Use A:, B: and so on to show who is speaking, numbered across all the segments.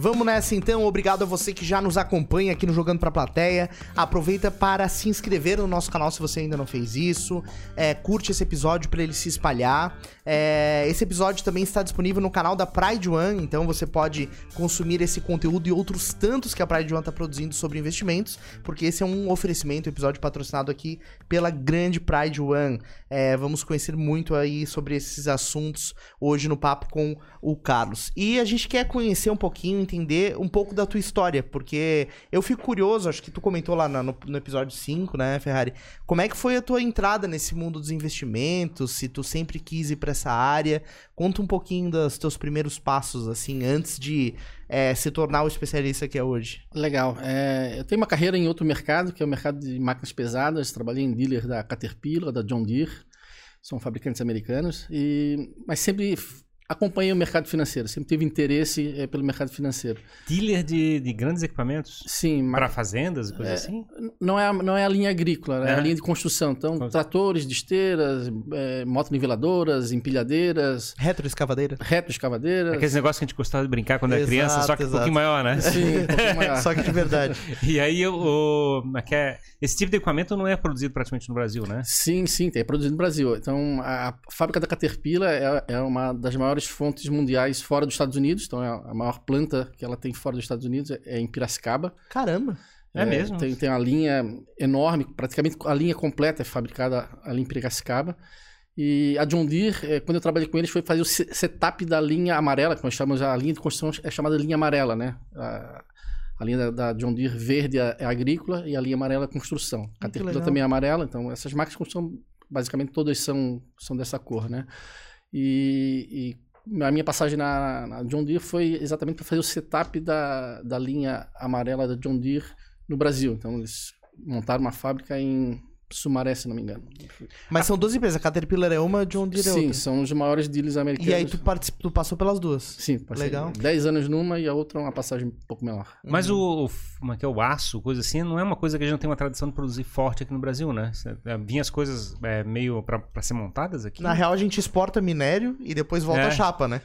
A: Vamos nessa então. Obrigado a você que já nos acompanha aqui no Jogando Pra Plateia. Aproveita para se inscrever no nosso canal se você ainda não fez isso. É, curte esse episódio para ele se espalhar. É, esse episódio também está disponível no canal da Pride One, então você pode consumir esse conteúdo e outros tantos que a Pride One está produzindo sobre investimentos, porque esse é um oferecimento, episódio patrocinado aqui pela grande Pride One. É, vamos conhecer muito aí sobre esses assuntos hoje no papo com o Carlos. E a gente quer conhecer um pouquinho, entender um pouco da tua história, porque eu fico curioso, acho que tu comentou lá no, no episódio 5, né, Ferrari? Como é que foi a tua entrada nesse mundo dos investimentos? Se tu sempre quis ir para essa área? Conta um pouquinho dos teus primeiros passos, assim, antes de é, se tornar o especialista que é hoje.
B: Legal. É, eu tenho uma carreira em outro mercado, que é o mercado de máquinas pesadas. Trabalhei em dealer da Caterpillar, da John Deere. São fabricantes americanos. E, mas sempre acompanhei o mercado financeiro, sempre tive interesse é, pelo mercado financeiro.
C: Dealer de, de grandes equipamentos?
B: Sim.
C: Para fazendas e coisas
B: é,
C: assim?
B: Não é, não é a linha agrícola, é, a linha de construção. Então, tratores de esteiras, é, motoniveladoras, empilhadeiras...
A: Retroescavadeiras.
B: Retroescavadeiras.
C: Aqueles negócios que a gente gostava de brincar quando era criança, só que exato. um pouquinho maior, né?
B: Sim, um pouquinho maior.
A: só que de verdade.
C: e aí, o, o, é esse tipo de equipamento não é produzido praticamente no Brasil, né?
B: Sim, sim, é produzido no Brasil. Então, a, a fábrica da Caterpillar é, é uma das maiores fontes mundiais fora dos Estados Unidos. Então, é a maior planta que ela tem fora dos Estados Unidos é em Piracicaba.
A: Caramba!
B: É, é mesmo? Tem, tem uma linha enorme, praticamente a linha completa é fabricada ali em Piracicaba. E a John Deere, é, quando eu trabalhei com eles, foi fazer o setup da linha amarela, que nós chamamos a linha de construção, é chamada linha amarela, né? A, a linha da, da, John Deere verde é, é, agrícola e a linha amarela é construção. A Caterpillar também é amarela, então essas máquinas de construção, basicamente todas são, são dessa cor, né? E, e a minha passagem na, na John Deere foi exatamente para fazer o setup da, da linha amarela da John Deere no Brasil. Então, eles montaram uma fábrica em Sumaré, se não me engano.
A: Mas são duas empresas, a Caterpillar é uma, John Deere é outra.
B: Sim, são os maiores dealers americanos.
A: E aí tu, tu passou pelas duas?
B: Sim, passei. Legal. 10 anos numa e a outra uma passagem um pouco menor.
C: Mas o, o, como é que é, o aço, coisa assim, não é uma coisa que a gente não tem uma tradição de produzir forte aqui no Brasil, né? É, vinha as coisas é, meio para ser montadas aqui?
A: Na real, a gente exporta minério e depois volta é. a chapa, né?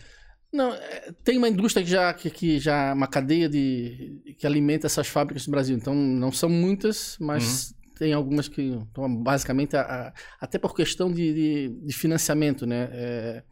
B: Não, é, tem uma indústria que já, que, que já uma cadeia de que alimenta essas fábricas no Brasil. Então não são muitas, mas uhum tem algumas que basicamente a, a, até por questão de, de, de financiamento, né? É,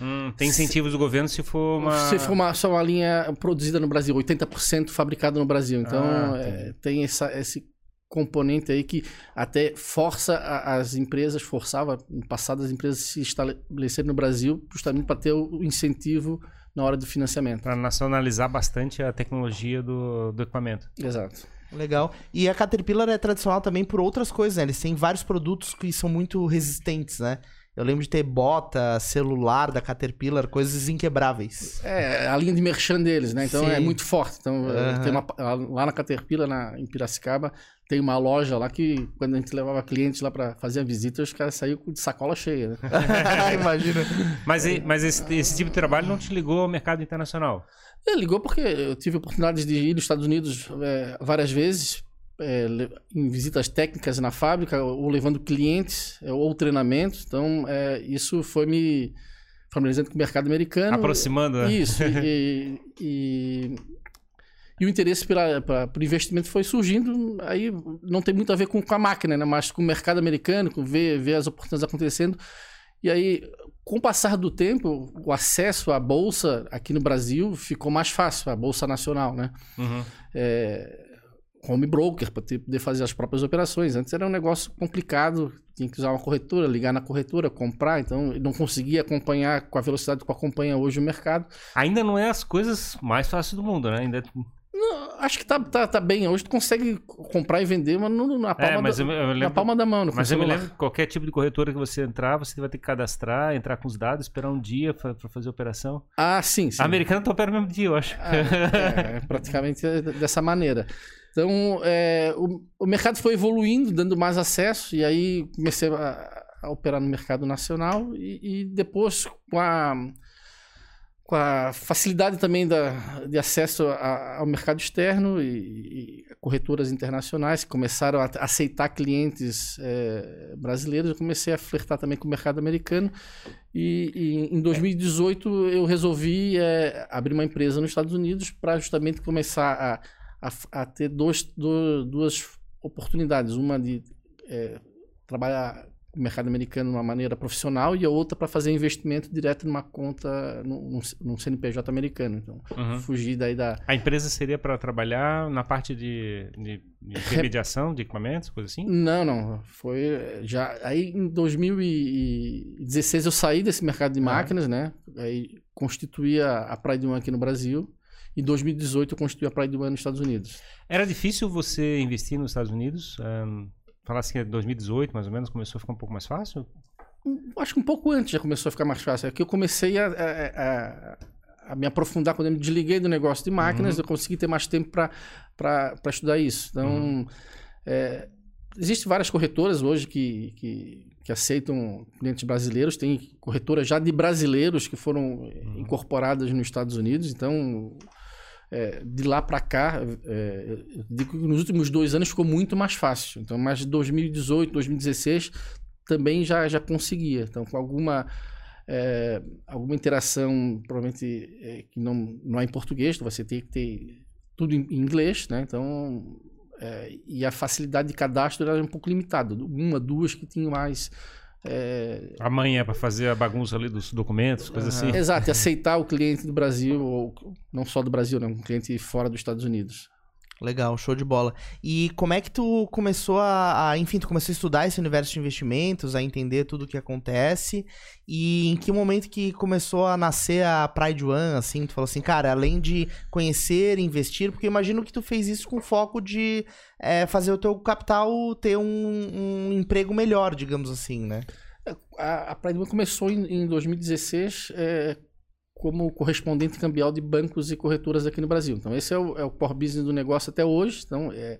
C: hum, tem incentivos se, do governo se for uma
B: se for uma, só uma linha produzida no Brasil, 80% fabricada no Brasil. Então ah, é, tem essa, esse componente aí que até força as empresas, forçava no passado as empresas se estabelecerem no Brasil justamente para ter o incentivo na hora do financiamento.
C: Para nacionalizar bastante a tecnologia do, do equipamento.
B: Exato.
A: Legal. E a Caterpillar é tradicional também por outras coisas, né? Eles têm vários produtos que são muito resistentes, né? Eu lembro de ter bota, celular da Caterpillar, coisas inquebráveis.
B: É, a linha de merchan deles, né? Então é Sim. é muito forte. Então, uhum. tem uma, lá na Caterpillar, na, em Piracicaba, tem uma loja lá que, quando a gente levava clientes lá para fazer a visita, os caras saíam de sacola cheia. Né?
A: Imagina.
C: Mas, mas esse, esse tipo de trabalho não te ligou ao mercado internacional?
B: Ele é, ligou porque eu tive oportunidades de ir nos Estados Unidos é, várias vezes, é, em visitas técnicas na fábrica, ou levando clientes, é, ou treinamentos. Então, é, isso foi me familiarizando com o mercado americano.
C: Aproximando, né?
B: Isso. e, e, e, o interesse pela, pra, por investimento foi surgindo. Aí não tem muito a ver com, com a máquina, né? mas com o mercado americano, com ver, ver as oportunidades acontecendo. E aí, com o passar do tempo, o acesso à bolsa aqui no Brasil ficou mais fácil, a bolsa nacional, né? Uhum. É, home broker para poder fazer as próprias operações. Antes era um negócio complicado, tinha que usar uma corretora, ligar na corretora, comprar, então não conseguia acompanhar com a velocidade que acompanha hoje o mercado.
C: Ainda não é as coisas mais fáceis do mundo, né? Ainda
B: acho que tá, tá, tá bem. Hoje tu consegue comprar e vender, mas no, na, palma é, mas da, lembro, na palma da mão.
C: mas eu me lembro que qualquer tipo de corretora que você entrar, você vai ter que cadastrar, entrar com os dados, esperar um dia para fazer a operação.
B: Ah, sim, sim.
C: A americana tá opera no mesmo dia, eu acho.
B: Ah, é, é, praticamente dessa maneira. Então, é, o, o, mercado foi evoluindo, dando mais acesso, e aí comecei a, a operar no mercado nacional, e, e depois com a com a facilidade também da, de acesso a, ao mercado externo e, e, corretoras internacionais que começaram a aceitar clientes é, brasileiros, eu comecei a flertar também com o mercado americano e, e em 2018 eu resolvi é, abrir uma empresa nos Estados Unidos para justamente começar a, a, a ter dois, do, duas oportunidades, uma de é, trabalhar o mercado americano de uma maneira profissional e a outra para fazer investimento direto numa conta, num, num CNPJ americano. Então, uhum. fugir daí da...
C: A empresa seria para trabalhar na parte de, de, de intermediação de equipamentos, coisa assim?
B: Não, não. Foi já... Aí, em 2016, eu saí desse mercado de máquinas, uhum. né? Aí, constituí a, a Pride One aqui no Brasil. Em 2018, eu constituí a Pride One nos Estados Unidos.
C: Era difícil você investir nos Estados Unidos? Um falasse que 2018, mais ou menos, começou a ficar um pouco mais fácil?
B: Acho que um pouco antes já começou a ficar mais fácil. É que eu comecei a, a, a, me aprofundar quando eu me desliguei do negócio de máquinas, uhum. eu consegui ter mais tempo para estudar isso. Então, uhum. é, existem várias corretoras hoje que, que, que, aceitam clientes brasileiros. Tem corretoras já de brasileiros que foram uhum. incorporadas nos Estados Unidos. Então, é, de lá para cá, é, nos últimos dois anos ficou muito mais fácil. Então, mais de 2018, 2016 também já, já conseguia. Então, com alguma, é, alguma interação, provavelmente é, que não, não é em português, então você tem que ter tudo em inglês, né? Então, é, e a facilidade de cadastro era um pouco limitada. Uma, duas que tinham mais
C: é... Amanhã para fazer a bagunça ali dos documentos, coisa uhum. assim.
B: Exato, e aceitar o cliente do Brasil, ou não só do Brasil, né? um cliente fora dos Estados Unidos.
A: Legal, show de bola. E como é que tu começou a, a, enfim, tu começou a estudar esse universo de investimentos, a entender tudo o que acontece? E em que momento que começou a nascer a Pride One, assim, tu falou assim, cara, além de conhecer, investir, porque eu imagino que tu fez isso com foco de é, fazer o teu capital ter um, um emprego melhor, digamos assim, né?
B: É, a, a Pride One começou em, em 2016 é, como correspondente cambial de bancos e corretoras aqui no Brasil. Então, esse é o, é o core business do negócio até hoje. Então, é,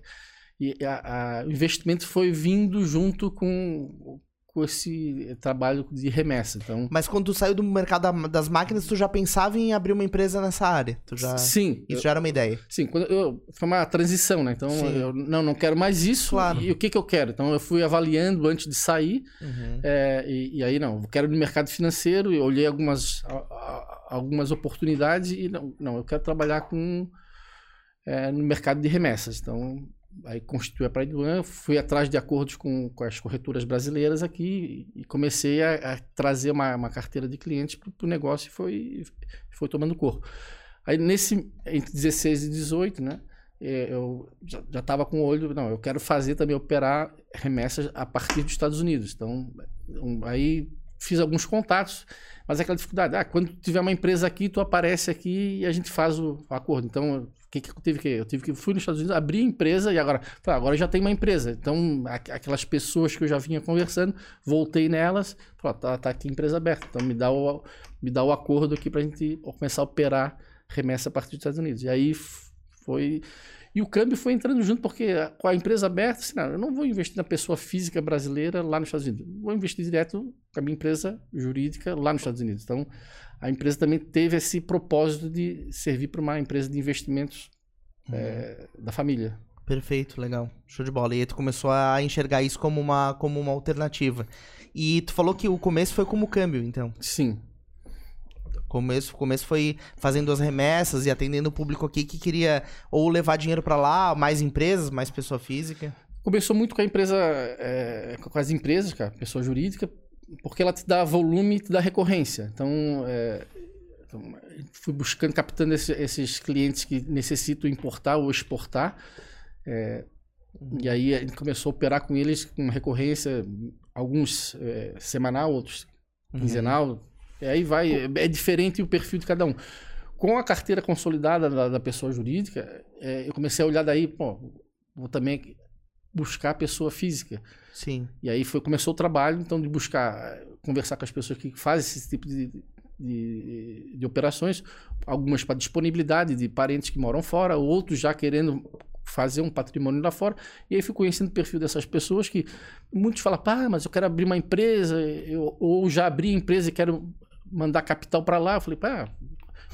B: e a, a, o investimento foi vindo junto com, com esse trabalho de remessa. Então,
A: Mas quando tu saiu do mercado das máquinas, tu já pensava em abrir uma empresa nessa área? Tu já...
B: Sim.
A: Isso eu, já era uma ideia?
B: Sim. Quando eu, foi uma transição, né? Então, eu não, não quero mais isso. Claro. E o que, que eu quero? Então, eu fui avaliando antes de sair. Uhum. É, e, e, aí, não, quero no mercado financeiro. E olhei algumas algumas oportunidades e não, não eu quero trabalhar com é, no mercado de remessas. Então, aí constitui a Pride One, fui atrás de acordos com, com as corretoras brasileiras aqui e comecei a, a trazer uma, uma, carteira de clientes para o negócio e foi, foi tomando corpo. Aí, nesse, entre 16 e 18, né, é, eu já estava com o olho, não, eu quero fazer também, operar remessas a partir dos Estados Unidos. Então, um, aí fiz alguns contatos, mas é aquela dificuldade, ah, quando tiver uma empresa aqui, tu aparece aqui e a gente faz o, acordo. Então, o que, que eu tive que eu tive que fui nos Estados Unidos, abri a empresa e agora, agora já tem uma empresa. Então, aquelas pessoas que eu já vinha conversando, voltei nelas, falei, tá, tá aqui empresa aberta. Então, me dá o me dá o acordo aqui para a gente começar a operar remessa a partir dos Estados Unidos. E aí foi e o câmbio foi entrando junto, porque com a empresa aberta, assim, não, eu não vou investir na pessoa física brasileira lá nos Estados Unidos. Vou investir direto com a minha empresa jurídica lá nos Estados Unidos. Então, a empresa também teve esse propósito de servir para uma empresa de investimentos uhum. é, da família.
A: Perfeito, legal. Show de bola. E aí tu começou a enxergar isso como uma, como uma alternativa. E tu falou que o começo foi como câmbio, então.
B: Sim.
A: Começo, começo foi fazendo as remessas e atendendo o público aqui que queria ou levar dinheiro para lá, mais empresas, mais pessoa física.
B: Começou muito com a empresa, é, com as empresas, cara, pessoa jurídica, porque ela te dá volume e te dá recorrência. Então, é, então fui buscando, captando esse, esses clientes que necessitam importar ou exportar. É, e aí a gente começou a operar com eles com recorrência, alguns é, semanal, outros uhum. quinzenal, uhum. E aí vai, é diferente o perfil de cada um. Com a carteira consolidada da, da pessoa jurídica, é, eu comecei a olhar daí, pô, vou também buscar a pessoa física.
A: Sim.
B: E aí foi, começou o trabalho, então, de buscar, conversar com as pessoas que fazem esse tipo de, de, de operações, algumas para disponibilidade de parentes que moram fora, outros já querendo fazer um patrimônio lá fora. E aí fui conhecendo o perfil dessas pessoas que muitos falam, pá, mas eu quero abrir uma empresa, eu, ou já abri a empresa e quero mandar capital para lá. Eu falei, pá,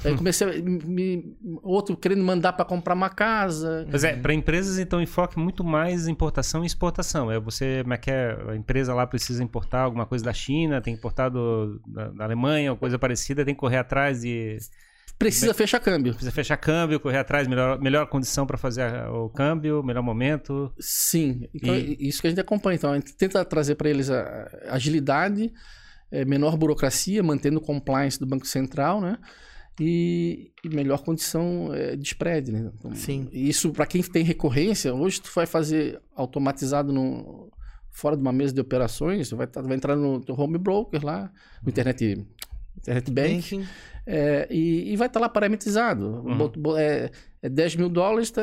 B: Aí comecei a me, outro querendo mandar para comprar uma casa.
C: Pois é, para empresas então enfoque muito mais em importação e exportação. É você, como é que é, a empresa lá precisa importar alguma coisa da China, tem que importar do, da, da Alemanha, ou coisa parecida, tem que correr atrás de
B: Precisa fechar câmbio.
C: Precisa fechar câmbio, correr atrás, melhor, melhor condição para fazer o câmbio, melhor momento.
B: Sim, então, e... isso que a gente acompanha. Então, a gente tenta trazer para eles a agilidade, é, menor burocracia, mantendo o compliance do Banco Central, né? E, e melhor condição é, de spread, né?
A: Então, Sim.
B: Isso, para quem tem recorrência, hoje tu vai fazer automatizado no, fora de uma mesa de operações, vai, tá, vai entrar no teu home broker lá, no internet, internet banking. banking é, e, e, vai estar tá lá parametrizado. Uhum. é, é 10 mil dólares, tá,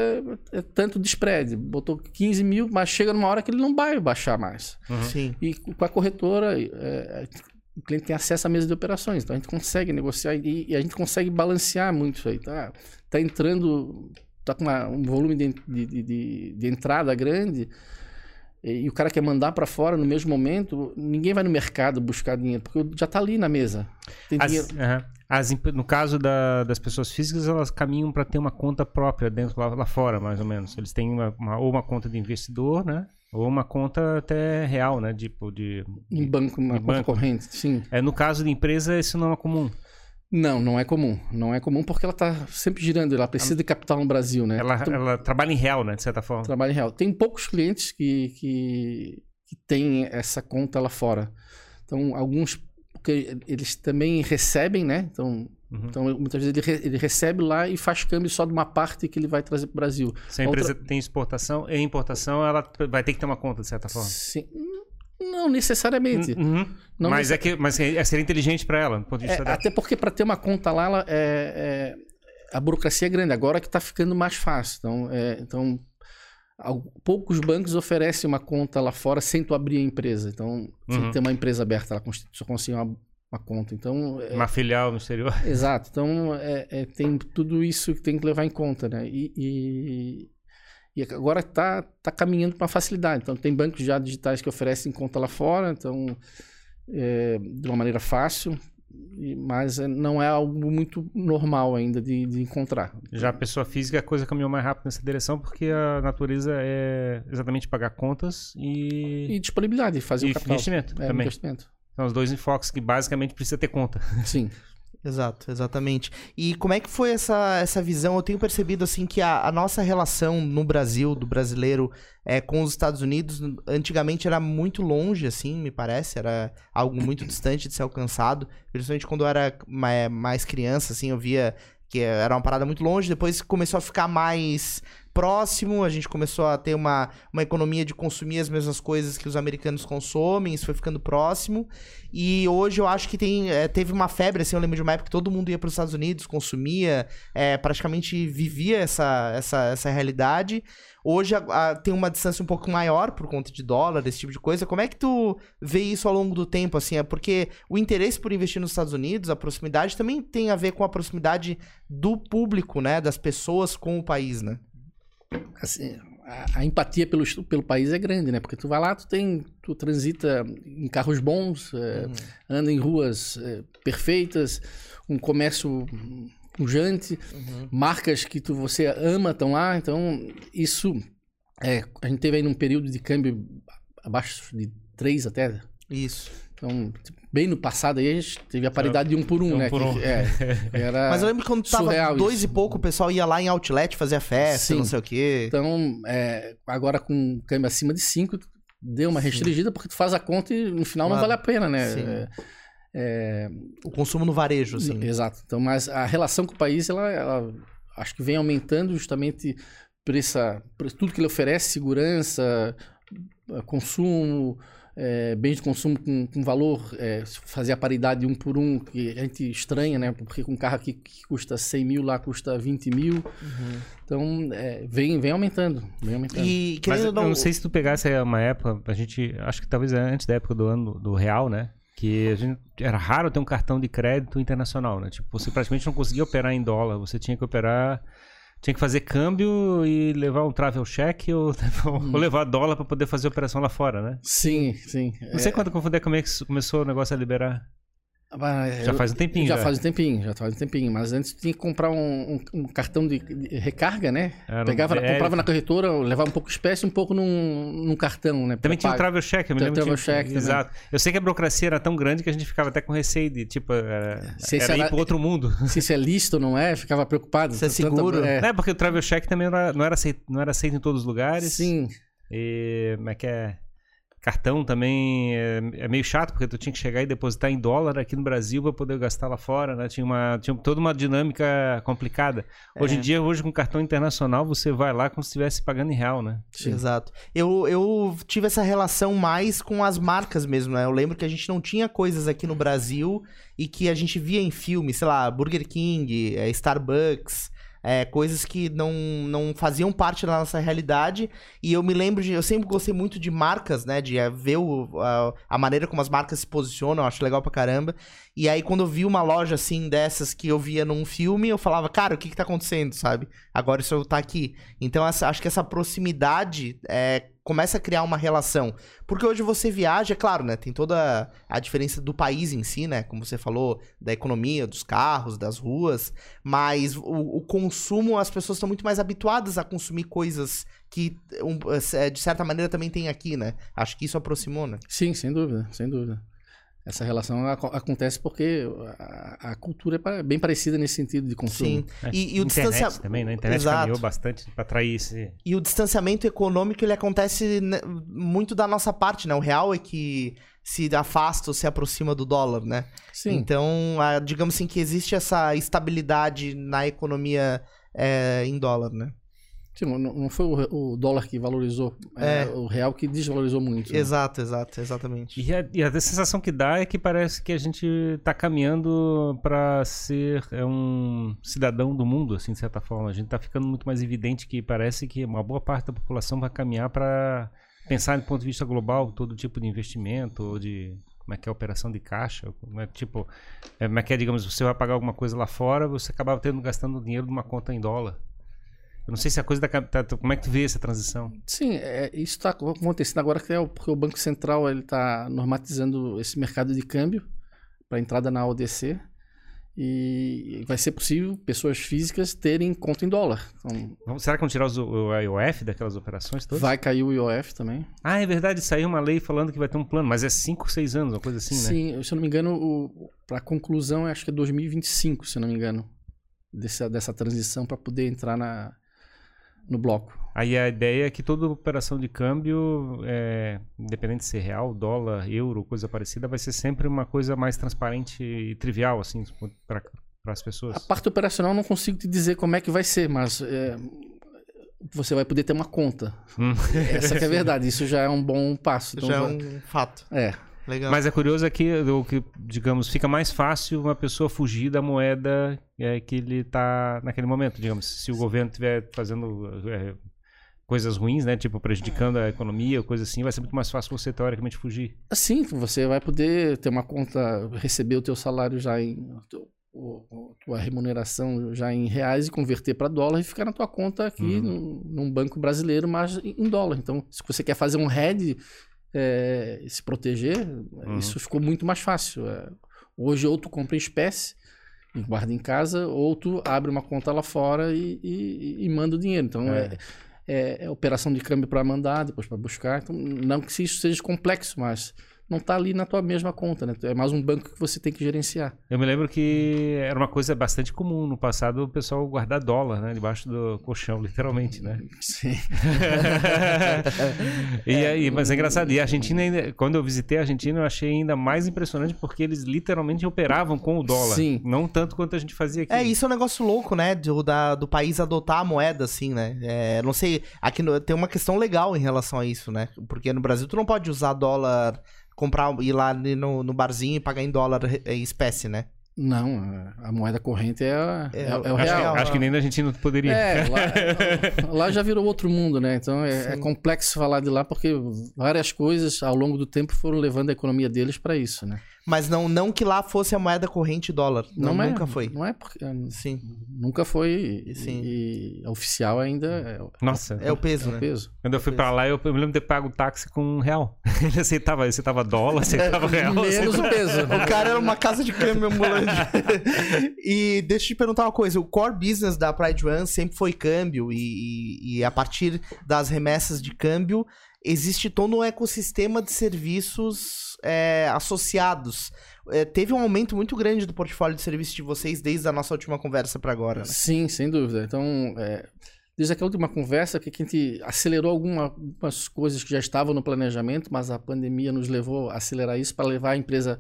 B: é tanto de spread. Botou 15 mil, mas chega numa hora que ele não vai baixar mais.
A: Uhum. Sim.
B: E com a corretora, é, o cliente tem acesso à mesa de operações. Então a gente consegue negociar e, e a gente consegue balancear muito isso aí. Tá, tá entrando, tá com uma, um volume de, de, de, de entrada grande e o cara quer mandar para fora no mesmo momento, ninguém vai no mercado buscar dinheiro, porque já está ali na mesa. Tem
C: As,
B: dinheiro.
C: As, no caso da, das pessoas físicas, elas caminham para ter uma conta própria dentro lá, lá, fora, mais ou menos. Eles têm uma, uma, ou uma conta de investidor, né? Ou uma conta até real, né? Tipo de.
B: Em banco, uma conta banco. corrente, sim.
C: É, no caso de empresa, isso não é comum.
B: Não, não é comum. Não é comum porque ela está sempre girando, ela precisa de capital no Brasil, né?
C: Ela, então, ela trabalha em real, né? De certa forma.
B: Trabalha em real. Tem poucos clientes que, que, que têm essa conta lá fora. Então, alguns, porque eles também recebem, né? Então, uhum. então muitas vezes ele, ele, recebe lá e faz câmbio só de uma parte que ele vai trazer para o Brasil.
C: Se a empresa Outra... tem exportação e importação, ela vai ter que ter uma conta, de certa forma.
B: Sim. Não necessariamente.
C: Uhum. Não mas, é que, mas é ser inteligente para ela, do ponto de
B: vista é, Até porque para ter uma conta lá, ela, é, é, a burocracia é grande. Agora que está ficando mais fácil. Então, é, então poucos bancos oferecem uma conta lá fora sem tu abrir a empresa. Então, uhum. ter uma empresa aberta, ela só consegue uma, uma conta. Então,
C: é uma filial no exterior.
B: Exato. Então, é, é, tem tudo isso que tem que levar em conta, né? E, e, e agora está tá caminhando para facilidade. Então, tem bancos já digitais que oferecem conta lá fora, então, é, de uma maneira fácil, mas é, não é algo muito normal ainda de, de, encontrar.
C: Já a pessoa física, a coisa caminhou mais rápido nessa direção, porque a natureza é exatamente pagar contas e...
B: E disponibilidade, fazer
C: e
B: o capital.
C: investimento é, também.
B: Investimento.
C: São os dois enfoques que basicamente precisa ter conta.
B: Sim.
A: Exato, exatamente. E como é que foi essa, essa visão? Eu tenho percebido assim que a, a nossa relação no Brasil, do brasileiro, é, com os Estados Unidos, antigamente era muito longe, assim, me parece, era algo muito distante de ser alcançado. Principalmente quando eu era mais criança, assim, eu via que era uma parada muito longe, depois começou a ficar mais próximo, a gente começou a ter uma, uma economia de consumir as mesmas coisas que os americanos consomem, isso foi ficando próximo. E hoje eu acho que tem, é, teve uma febre, assim, eu lembro de uma época que todo mundo ia para os Estados Unidos, consumia, é, praticamente vivia essa, essa, essa realidade. Hoje a, a, tem uma distância um pouco maior por conta de dólar, esse tipo de coisa. Como é que tu vê isso ao longo do tempo, assim? É porque o interesse por investir nos Estados Unidos, a proximidade, também tem a ver com a proximidade do público, né? Das pessoas com o país, né?
B: Assim, a, a, empatia pelo, pelo país é grande, né? Porque tu vai lá, tu tem, tu transita em carros bons, é, uhum. anda em ruas é, perfeitas, um comércio pujante, uhum. marcas que tu, você ama estão lá, então isso é, a gente teve aí num período de câmbio abaixo de 3 até.
A: Isso.
B: Então, bem no passado aí, a gente teve a paridade de um por um, um né?
C: Por um.
B: Que, é,
A: era Mas eu lembro quando tava dois isso. e pouco, o pessoal ia lá em outlet, fazia festa, Sim. não sei o quê.
B: Então, é, agora com câmbio acima de 5, deu uma restringida, Sim. porque tu faz a conta e no final claro. não vale a pena, né? Sim. É,
A: é... O consumo no varejo, assim.
B: Exato. Então, mas a relação com o país, ela, ela acho que vem aumentando justamente por, essa, por tudo que ele oferece, segurança, consumo, é, bens de consumo com, com valor, é, fazer a paridade um por um, que a gente estranha, né? Porque com um carro aqui que custa 100 mil, lá custa 20 mil. Uhum. Então, é, vem, vem aumentando, vem aumentando.
C: E, Mas eu não sei se tu pegasse uma época, a gente, acho que talvez antes da época do ano do real, né? que a gente, era raro ter um cartão de crédito internacional, né? Tipo, você praticamente não conseguia operar em dólar, você tinha que operar, tinha que fazer câmbio e levar um travel check ou, hum. ou levar dólar para poder fazer operação lá fora, né?
B: Sim, sim.
C: Não sei é... quando confundir como é que começou o negócio a liberar.
B: Ah,
C: Já
B: eu-
C: faz um tempinho,
B: Já,
C: já.
B: faz um tempinho, já faz um tempinho. Mas antes tinha que comprar um, um- um cartão de, de recarga, né?
C: Era um
B: Pegava,
C: débito.
B: comprava na corretora, levava um pouco espécie e um pouco num, num cartão, né?
C: Também tinha o travel check, eu me lembro.
B: travel
C: tinha-
B: check também.
C: Exato. Eu sei que a burocracia era tão grande que a gente ficava até com receio de, tipo, era,
B: se
C: era ir
B: era-
C: pro outro mundo.
B: Se isso é lícito ou não é, ficava preocupado.
A: Se é
B: Tanta-
A: seguro.
B: É.
C: Né? Porque o travel check também não era, não era, aceito, não era aceito em todos os lugares.
B: Sim,
C: E como é que é? Cartão também é, é meio chato, porque tu tinha que chegar e depositar em dólar aqui no Brasil para poder gastar lá fora, né? Tinha, uma, tinha toda uma dinâmica complicada. Hoje em dia, hoje com cartão internacional, você vai lá como se estivesse pagando em real, né?
B: sim.
A: Exato. Eu, eu tive essa relação mais com as marcas mesmo, né? Eu lembro que a gente não tinha coisas aqui no Brasil e que a gente via em filmes, sei lá, Burger King, eh, Starbucks, eh, coisas que não, não faziam parte da nossa realidade. E eu me lembro de. Eu sempre gostei muito de marcas, né? De eh, ver o- a, a maneira como as marcas se posicionam, acho legal pra caramba. E aí, quando eu vi uma loja assim dessas que eu via num filme, eu falava, cara, o que que tá acontecendo, sabe? Agora isso tá aqui. Então, essa- acho que essa proximidade é, começa a criar uma relação. Porque hoje você viaja, é claro, né? Tem toda a diferença do país em si, né? Como você falou, da economia, dos carros, das ruas. Mas o, o consumo, as pessoas estão muito mais habituadas a consumir coisas que, um, é, de certa maneira, também tem aqui, né? Acho que isso aproximou, né?
B: Sim, sem dúvida, sem dúvida. Essa relação aco- acontece porque a, a cultura é bem parecida nesse sentido de consumo.
A: Sim. E, e o
C: internet
A: distancia...
C: também, né? A internet
A: Exato.
C: caminhou bastante para atrair esse...
A: E o distanciamento econômico, ele acontece né, muito da nossa parte, né? O real é que se afasta ou se aproxima do dólar, né?
B: Sim.
A: Então, a- digamos assim que existe essa estabilidade na economia é, em dólar, né?
B: Sim, não, não foi o, o dólar que valorizou, é,
A: É.
B: o real que desvalorizou muito. né?
A: Exato, exato, exatamente.
C: E a, e a sensação que dá é que parece que a gente tá caminhando para ser é, um cidadão do mundo, assim, de certa forma. A gente tá ficando muito mais evidente que parece que uma boa parte da população vai caminhar para pensar do ponto de vista global todo tipo de investimento ou de como é que é a operação de caixa, como é, tipo, é, como é que é, digamos, você vai pagar alguma coisa lá fora, você acaba tendo gastando dinheiro de uma conta em dólar. Eu não sei se a coisa da, cap- tá, como é que tu vê essa transição?
B: Sim, é, isso está acontecendo agora que é o- porque o Banco Central ele está normatizando esse mercado de câmbio para entrada na ODC e vai ser possível pessoas físicas terem conta em dólar. Então,
C: Será que vão tirar os- o IOF daquelas operações todas?
B: vai cair o IOF também.
C: Ah, é verdade, saiu uma lei falando que vai ter um plano, mas é 5, 6 anos, uma coisa assim, né?
B: Sim, se eu não me engano, para conclusão, acho que é 2025, se eu não me engano, dessa, dessa transição para poder entrar na, no bloco.
C: Aí a ideia é que toda operação de câmbio, é, independente de ser real, dólar, euro, coisa parecida, vai ser sempre uma coisa mais transparente e trivial, assim, para as pessoas.
B: A parte operacional eu não consigo te dizer como é que vai ser, mas é, você vai poder ter uma conta.
C: Hum.
B: Essa que é a verdade, isso já é um bom passo. Então
A: Já é um fato.
B: é.
A: Legal.
C: Mas é curioso é que, o que, digamos, fica mais fácil uma pessoa fugir da moeda é, que ele está naquele momento, digamos. Se o governo estiver fazendo é, coisas ruins, né, tipo prejudicando a economia ou coisa assim, vai ser muito mais fácil você teoricamente fugir.
B: Assim, você vai poder ter uma conta, receber o teu salário já em. o teu- o- o- tua remuneração já em reais e converter para dólar e ficar na tua conta aqui
C: Uhum.
B: num, num banco brasileiro, mas em em dólar. Então, se você quer fazer um hedge, é, se proteger,
C: Uhum.
B: isso ficou muito mais fácil. É, hoje, ou tu compra em espécie e guarda em casa, ou tu abre uma conta lá fora e, e- e manda o dinheiro. Então,
C: É.
B: é, é- é operação de câmbio para mandar, depois para buscar. Então, não que isso seja complexo, mas não está ali na tua mesma conta, né? É mais um banco que você tem que gerenciar.
C: Eu me lembro que era uma coisa bastante comum no passado o pessoal guardar dólar, né, debaixo do colchão, literalmente, né?
B: Sim.
C: e aí, mas é engraçado. E a Argentina, ainda, quando eu visitei a Argentina, eu achei ainda mais impressionante porque eles literalmente operavam com o dólar.
B: Sim.
C: Não tanto quanto a gente fazia aqui.
A: É, isso é um negócio louco, né? Do, da, do país adotar a moeda, assim, né? É, não sei, aqui no- tem uma questão legal em relação a isso, né? Porque no Brasil tu não pode usar dólar, comprar, ir lá no, no barzinho e pagar em dólar em espécie, né?
B: Não, a moeda corrente é,
A: É,
B: é- é o
A: acho
B: real.
C: acho que nem na Argentina poderia.
B: É, lá, lá já virou outro mundo, né? Então é, é complexo falar de lá porque várias coisas ao longo do tempo foram levando a economia deles para isso, né?
A: Mas não, não que lá fosse a moeda corrente dólar. Não,
B: é,
A: nunca foi.
B: Não é porque.
A: Sim.
B: Nunca foi. E,
A: Sim.
B: e a oficial ainda é,
C: Nossa.
A: É o peso,
B: é
A: né?
B: o peso.
C: Quando eu fui pra lá, eu, eu me lembro de ter pago o táxi com um real. Ele aceitava, aceitava dólar, aceitava real.
B: Menos o peso.
A: O cara era uma casa de câmbio ambulante. e deixa eu te perguntar uma coisa: o core business da Pride One sempre foi câmbio, e, e- e a partir das remessas de câmbio, existe todo um ecossistema de serviços é, associados. É, teve um aumento muito grande do portfólio de serviços de vocês desde a nossa última conversa para agora. né?
B: Sim, sem dúvida. Então, é, desde aquela última conversa, que a gente acelerou alguma- algumas coisas que já estavam no planejamento, mas a pandemia nos levou a acelerar isso para levar a empresa,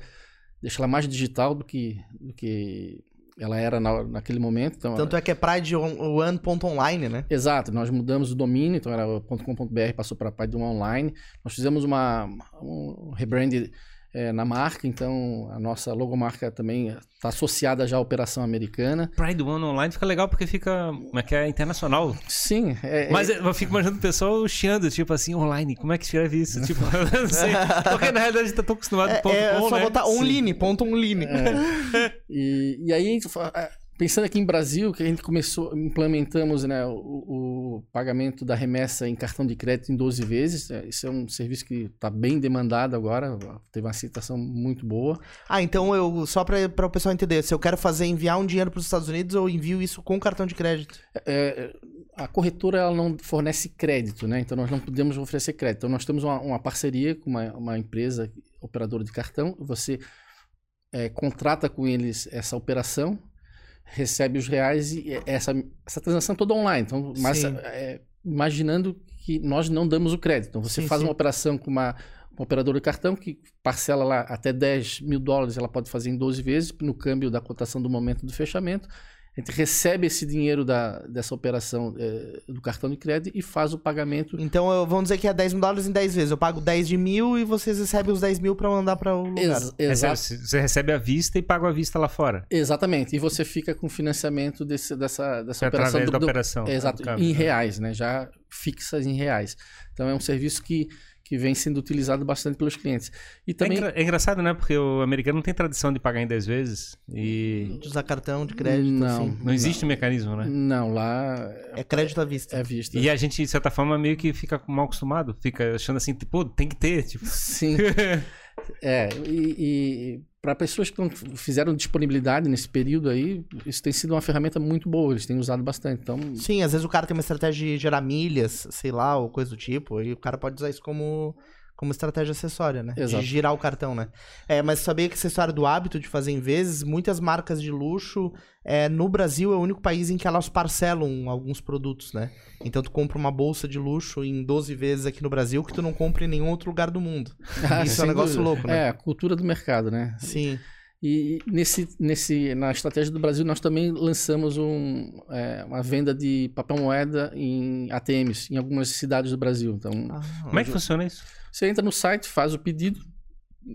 B: deixá-la mais digital do que, do que ela era na, naquele momento. Então,
A: Tanto é que é Pride One ponto online, né?
B: Exato, nós mudamos o domínio, então era .com.br, passou para Pai do Online. Nós fizemos uma, um rebrand eh, na marca, então a nossa logomarca também está associada já à operação americana.
C: Pride One Online fica legal porque fica. Como é que é? Internacional.
B: Sim, é,
C: Mas eu fico imaginando o pessoal chiando, tipo assim, online. Como é que escreve isso? Tipo, eu não sei. Porque na realidade a gente tá tão acostumado
A: É,
C: com ponto
A: é
C: com,
A: só
C: né?
A: botar online, ponto online.
B: E, e aí, é, pensando aqui em Brasil, que a gente começou, implementamos né, o, o pagamento da remessa em cartão de crédito em 12 vezes. É, Isso é um serviço que está bem demandado agora, teve uma aceitação muito boa.
A: Ah, então eu só para o pessoal entender, se eu quero fazer enviar um dinheiro para os Estados Unidos, eu envio isso com cartão de crédito.
B: É, a corretora ela não fornece crédito, né? Então nós não podemos oferecer crédito. Então nós temos uma, uma parceria com uma, uma empresa operadora de cartão. Você é, contrata com eles essa operação, recebe os reais e essa, essa transação toda online. Então, mas é, imaginando que nós não damos o crédito. Então você
A: Sim,
B: faz
A: sim.
B: uma operação com uma, uma operadora de cartão que parcela lá até 10 mil dólares, ela pode fazer em 12 vezes no câmbio da cotação do momento do fechamento. A gente recebe esse dinheiro da, dessa operação eh, do cartão de crédito e faz o pagamento.
A: Então eu, vamos dizer que é 10 mil dólares em 10 vezes. Eu pago 10 de mil e vocês recebem os 10 mil para mandar para o lugar.
B: Ex-
C: Recebe-
B: exa-
C: Você recebe a vista e paga a vista lá fora.
B: exatamente. E você fica com financiamento desse, dessa, dessa operação.
C: através
B: do-
C: da
B: do-
C: operação.
B: Exato,
C: Ah,
B: em
C: tá.
B: reais, né? Já fixas em reais. Então é um serviço que, que vem sendo utilizado bastante pelos clientes. E
C: É,
B: também.
C: engra- é engraçado, né? Porque o americano não tem tradição de pagar em 10 vezes. E
A: De usar cartão de crédito,
B: Não.
A: assim.
C: não existe um mecanismo, né?
B: Não, lá
A: É crédito à vista.
B: é visto.
C: E a gente, de certa forma, meio que fica mal acostumado. Fica achando assim, tipo, tem que ter. Tipo.
B: Sim. É, e, e para pessoas que não fizeram disponibilidade nesse período aí, isso tem sido uma ferramenta muito boa, eles têm usado bastante. Então,
A: Sim, às vezes o cara tem uma estratégia de gerar milhas, sei lá, ou coisa do tipo, e o cara pode usar isso como, como estratégia acessória, né?
B: Exato.
A: De girar o cartão, né? É, mas sabia que essa história do hábito de fazer em vezes, muitas marcas de luxo, é, no Brasil é o único país em que elas parcelam alguns produtos, né? Então tu compra uma bolsa de luxo em 12 vezes aqui no Brasil que tu não compra em nenhum outro lugar do mundo. Isso é um negócio
B: dúvida.
A: louco, né?
B: É, a cultura do mercado, né?
A: Sim.
B: E nesse, nesse, na estratégia do Brasil, nós também lançamos um, é, uma venda de papel moeda em ATMs, em algumas cidades do Brasil. Então,
A: Ah,
C: Como é que funciona isso?
B: Você entra no site, faz o pedido,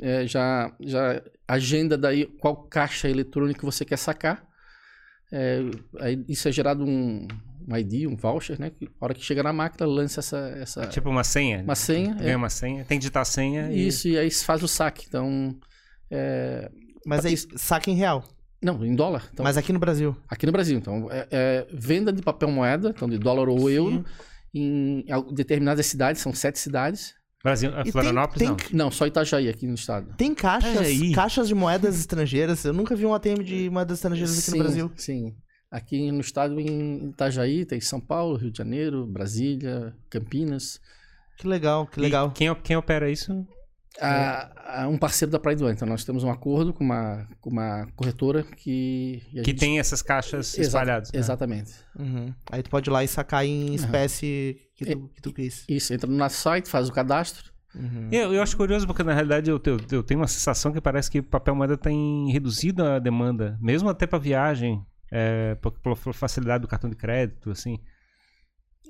B: é, já, já agenda daí qual caixa eletrônica você quer sacar. É, aí isso é gerado um, um ID, um voucher, né? Que, a hora que chega na máquina, lança essa, essa
C: Tipo uma senha?
B: uma senha.
C: Ganha
B: é,
C: uma senha, tem que digitar a senha e...
B: isso, e aí faz o saque. Então, é,
A: Mas aí saca em real.
B: não, em dólar. Então,
A: Mas aqui no Brasil.
B: Aqui no Brasil. Então, é, é venda de papel moeda, então de dólar ou
A: Sim.
B: euro, em determinadas cidades, são sete cidades.
C: Brasil,
A: tem-
C: Florianópolis,
A: tem-
C: não.
B: Não, só Itajaí aqui no estado.
A: Tem caixas,
C: Aí.
A: caixas de moedas estrangeiras. Eu nunca vi um ATM de moedas estrangeiras aqui
B: sim,
A: no Brasil.
B: Sim. Aqui no estado, em Itajaí, tem São Paulo, Rio de Janeiro, Brasília, Campinas.
A: Que legal, que
C: E
A: legal.
C: Quem, quem opera isso?
B: A, a um parceiro da Pride One. Então, nós temos um acordo com uma, com uma corretora que... e a
C: Que
B: gente-
C: tem essas caixas
B: Exa-
C: espalhadas. né?
B: Exatamente.
A: Uhum. Aí tu pode ir lá e sacar em espécie que tu, que tu quis.
B: Isso, entra no nosso site, faz o cadastro.
A: Uhum.
C: Eu, eu acho curioso porque, na realidade, eu, eu, eu tenho uma sensação que parece que papel moeda tem reduzido a demanda, mesmo até para viagem, é, por, por facilidade do cartão de crédito, assim.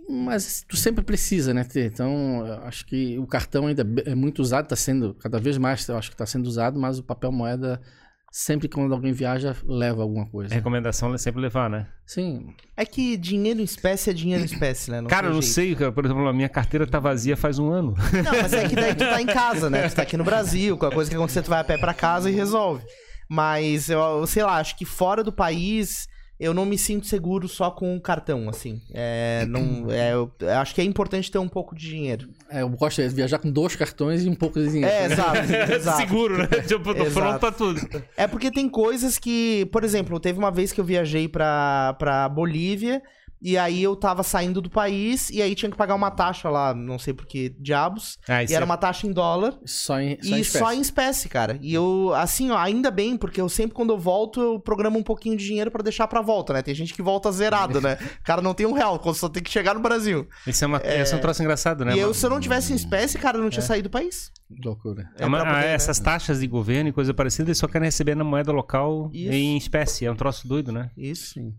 B: Mas tu sempre precisa, né, ter. Então, eu acho que o cartão ainda é muito usado, está sendo cada vez mais, eu acho que está sendo usado, mas o papel moeda sempre quando alguém viaja, leva alguma
C: A
B: coisa.
C: recomendação é sempre levar, né?
B: Sim,
A: É que dinheiro em espécie é dinheiro em espécie, né? Não
C: Cara, não
A: jeito.
C: sei, cara, por exemplo, a minha carteira tá vazia faz um ano.
A: Não, mas é que daí tu tá em casa, né? Tu tá aqui no Brasil, qualquer coisa que acontecer, tu vai a pé pra casa e resolve. Mas eu sei lá, acho que fora do país eu não me sinto seguro só com o cartão, assim. É, não, é, eu, eu acho que é importante ter um pouco de dinheiro.
B: é, eu gosto de viajar com dois cartões e um pouco de dinheiro.
A: É, exato, exato.
C: Seguro, né? Tipo, tô
A: Exato.
C: pronto pra tudo.
A: É porque tem coisas que, por exemplo, teve uma vez que eu viajei pra, pra Bolívia e aí eu tava saindo do país e aí tinha que pagar uma taxa lá, não sei por que diabos.
C: Ah,
A: E era
C: é-
A: uma taxa em dólar.
B: Só em, só
A: e
B: em
A: só em espécie, cara. E eu, assim, ó, ainda bem, porque eu sempre, quando eu volto, eu programo um pouquinho de dinheiro pra deixar pra volta, né? Tem gente que volta zerado, né? O cara não tem um real, só tem que chegar no Brasil.
C: Isso é, uma, Esse é um troço engraçado, né?
A: e eu, se eu não tivesse em espécie, cara, eu não tinha saído do país.
B: Loucura.
C: É uma-
A: pra poder,
C: ah,
A: né?
C: essas taxas de governo e coisa parecida, eles só querem receber na moeda local
A: Isso.
C: em espécie. É um troço doido, né?
A: Isso.
B: Sim.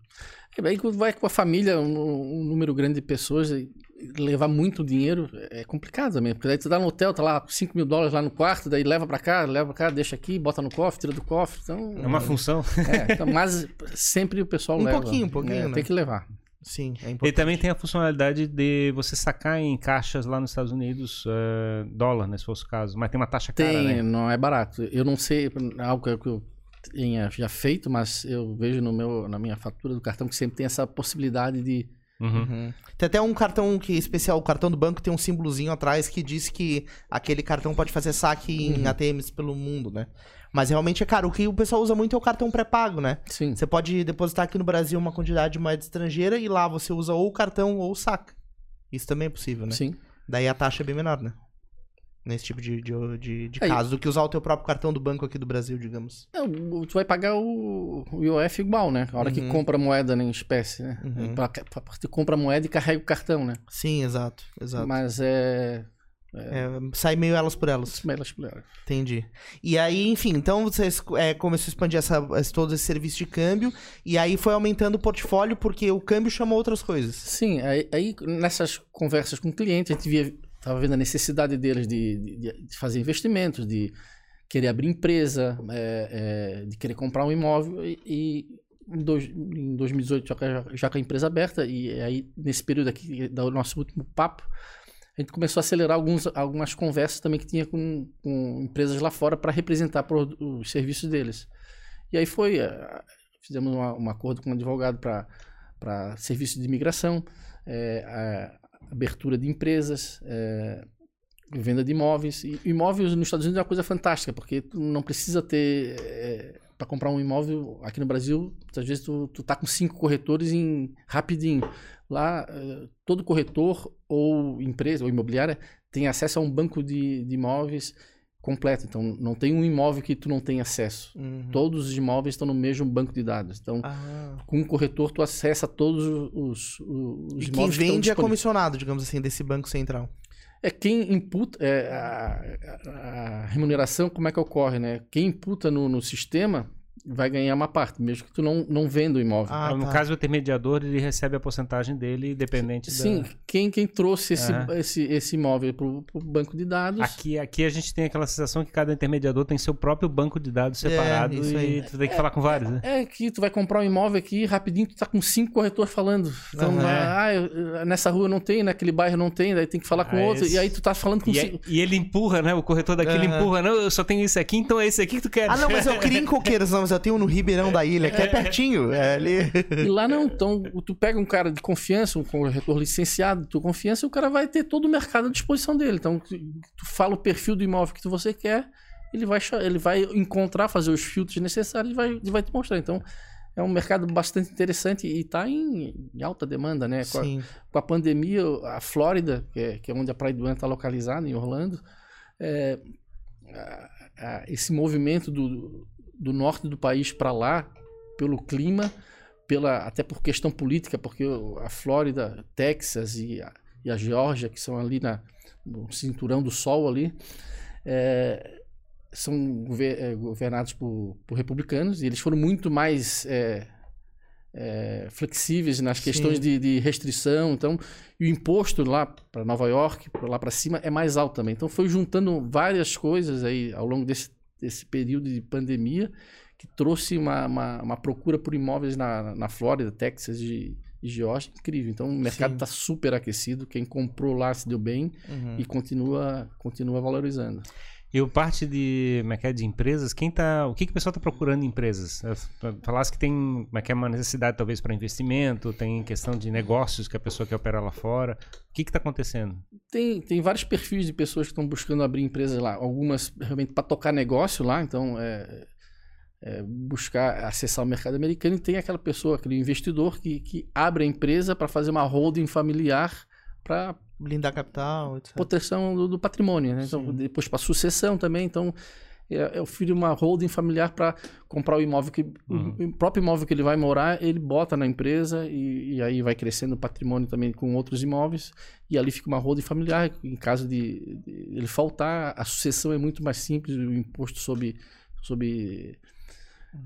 B: E aí quando vai com a família, um, um número grande de pessoas, e levar muito dinheiro é complicado também. Porque daí tu dá no hotel, tá lá 5 mil dólares lá no quarto, daí leva pra cá, leva pra cá, deixa aqui, bota no cofre, tira do cofre. Então,
C: É uma função.
B: é, então, mas sempre o pessoal
A: Um
B: leva.
A: pouquinho, um pouquinho,
B: É,
A: né?
B: Tem que levar.
A: Sim, é
C: E
A: importante.
C: também tem a funcionalidade de você sacar em caixas lá nos Estados Unidos eh, dólar, né, se fosse o caso. Mas tem uma taxa cara,
B: Tem,
C: né?
B: não é barato. Eu não sei algo que eu tenha já feito, mas eu vejo no meu, na minha fatura do cartão que sempre tem essa possibilidade de.
C: Uhum.
A: Uhum. Tem até um cartão que especial, o cartão do banco tem um símbolozinho atrás que diz que aquele cartão pode fazer saque em ATMs pelo mundo, né? Mas realmente é caro. O que o pessoal usa muito é o cartão pré-pago, né?
B: Sim.
A: Você pode depositar aqui no Brasil uma quantidade de moeda estrangeira e lá você usa ou o cartão ou o saca. Isso também é possível, né?
B: Sim.
A: Daí a taxa é bem menor, né? Nesse tipo de, de, de, de
B: Aí-
A: caso, do que usar o teu próprio cartão do banco aqui do Brasil, digamos.
B: O- tu vai pagar o, o IOF igual, né? A hora que
A: Uhum.
B: compra moeda né, em espécie, né?
A: Uhum.
B: Pra- pra- Tu compra moeda e carrega o cartão, né?
A: Sim, exato, exato.
B: Mas é.
A: É, sai meio elas por elas.
B: Elas- elas-
A: Entendi. E aí, enfim, então você é, começou a expandir essa, todo esse serviço de câmbio e aí foi aumentando o portfólio porque o câmbio chamou outras coisas.
B: Sim, aí, aí nessas conversas com o cliente, a gente via, tava vendo a necessidade deles de, de- de fazer investimentos, de querer abrir empresa, é, é, de querer comprar um imóvel e, e em, dois, em 2018 já, a- já com a empresa aberta e aí nesse período aqui do nosso último papo a gente começou a acelerar alguns, algumas conversas também que tinha com, com empresas lá fora para representar pro- os serviços deles. E aí foi, eh, fizemos um acordo com um advogado para serviço de imigração, a abertura de empresas, eh, venda de imóveis. E imóveis nos Estados Unidos é uma coisa fantástica, porque tu não precisa ter... para comprar um imóvel aqui no Brasil, às vezes tu, tu tá com cinco corretores em rapidinho. Lá, eh, todo corretor ou empresa ou imobiliária tem acesso a um banco de, de imóveis completo. Então, não tem um imóvel que tu não tem acesso. Todos os imóveis estão no mesmo banco de dados. Então,
A: Ah.
B: com um corretor, tu acessa todos os, os, os
A: E quem
B: imóveis que estão
A: vende é
B: disponíveis.
A: comissionado, digamos assim, desse banco central.
B: É quem imputa é, a, a- a remuneração, como é que ocorre, né? Quem imputa no, no sistema vai ganhar uma parte, mesmo que tu não, não venda o imóvel.
A: Ah,
C: no
A: tá.
C: caso, o intermediador, ele recebe a porcentagem dele, dependente
B: Sim,
C: da...
B: quem, quem trouxe esse,
C: É.
B: esse, esse imóvel para o banco de dados.
C: Aqui, aqui a gente tem aquela sensação que cada intermediador tem seu próprio banco de dados
A: É,
C: separado
A: aí.
C: e tu tem que falar com vários, né?
B: É que tu vai comprar um imóvel aqui rapidinho, tu tá com cinco corretores falando. Então,
A: Aham.
B: ah, eu- nessa rua não tem, naquele bairro não tem, daí tem que falar com
C: Ah,
B: outro.
C: esse-
B: E aí tu tá falando com
C: E, é-
B: cinco.
C: e ele empurra, né? O corretor daqui, ele
A: Aham.
C: empurra. Não, eu só tenho esse aqui, então é esse aqui que tu quer.
A: Ah, não, mas eu queria em Coqueiros, não, mas eu tenho no Ribeirão da Ilha, que é pertinho. É ali.
B: E lá não. Então, tu pega um cara de confiança, um corretor licenciado de tua confiança, e o cara vai ter todo o mercado à disposição dele. Então, tu, fala o perfil do imóvel que tu- você quer, ele vai, ele vai encontrar, fazer os filtros necessários e vai, e vai te mostrar. Então, é um mercado bastante interessante e está em, em alta demanda, né? Com a- com a pandemia, a Flórida, que é, que é onde a Praia do Ano está localizada, em Orlando, é, a- a- esse movimento do, do norte do país para lá, pelo clima, pela, até por questão política, porque a Flórida, Texas e a, e a Geórgia, que são ali na, no cinturão do sol ali, é, são gover- é, governados por, por republicanos e eles foram muito mais é, é, flexíveis nas questões de, de restrição. Então, e o imposto lá para Nova York, lá para cima, é mais alto também. Então, foi juntando várias coisas aí ao longo desse, desse período de pandemia que trouxe uma, uma, uma procura por imóveis na, na Flórida, Texas e, e Geórgia incrível. Então o mercado está super aquecido. Quem comprou lá se deu bem
A: Uhum.
B: e continua, continua valorizando.
C: E o parte de, como é que é, de empresas, quem tá, o que, que o pessoal está procurando em empresas? Falasse que tem como é que é, uma necessidade talvez para investimento, tem questão de negócios que a pessoa quer operar lá fora. O que está acontecendo?
B: Tem, tem vários perfis de pessoas que estão buscando abrir empresas lá. Algumas realmente para tocar negócio lá, então é, é buscar acessar o mercado americano. E tem aquela pessoa, aquele investidor que, que abre a empresa para fazer uma holding familiar para
A: Blindar capital, etc.
B: proteção do, do patrimônio. Né? Então,
A: Sim.
B: depois para sucessão também. Então, é, eu filho uma holding familiar para comprar o imóvel que
C: Uhum.
B: o, próprio imóvel que ele vai morar, ele bota na empresa e, e aí vai crescendo o patrimônio também com outros imóveis e ali fica uma holding familiar. Em caso de, de ele faltar, a sucessão é muito mais simples, o imposto sobre sobre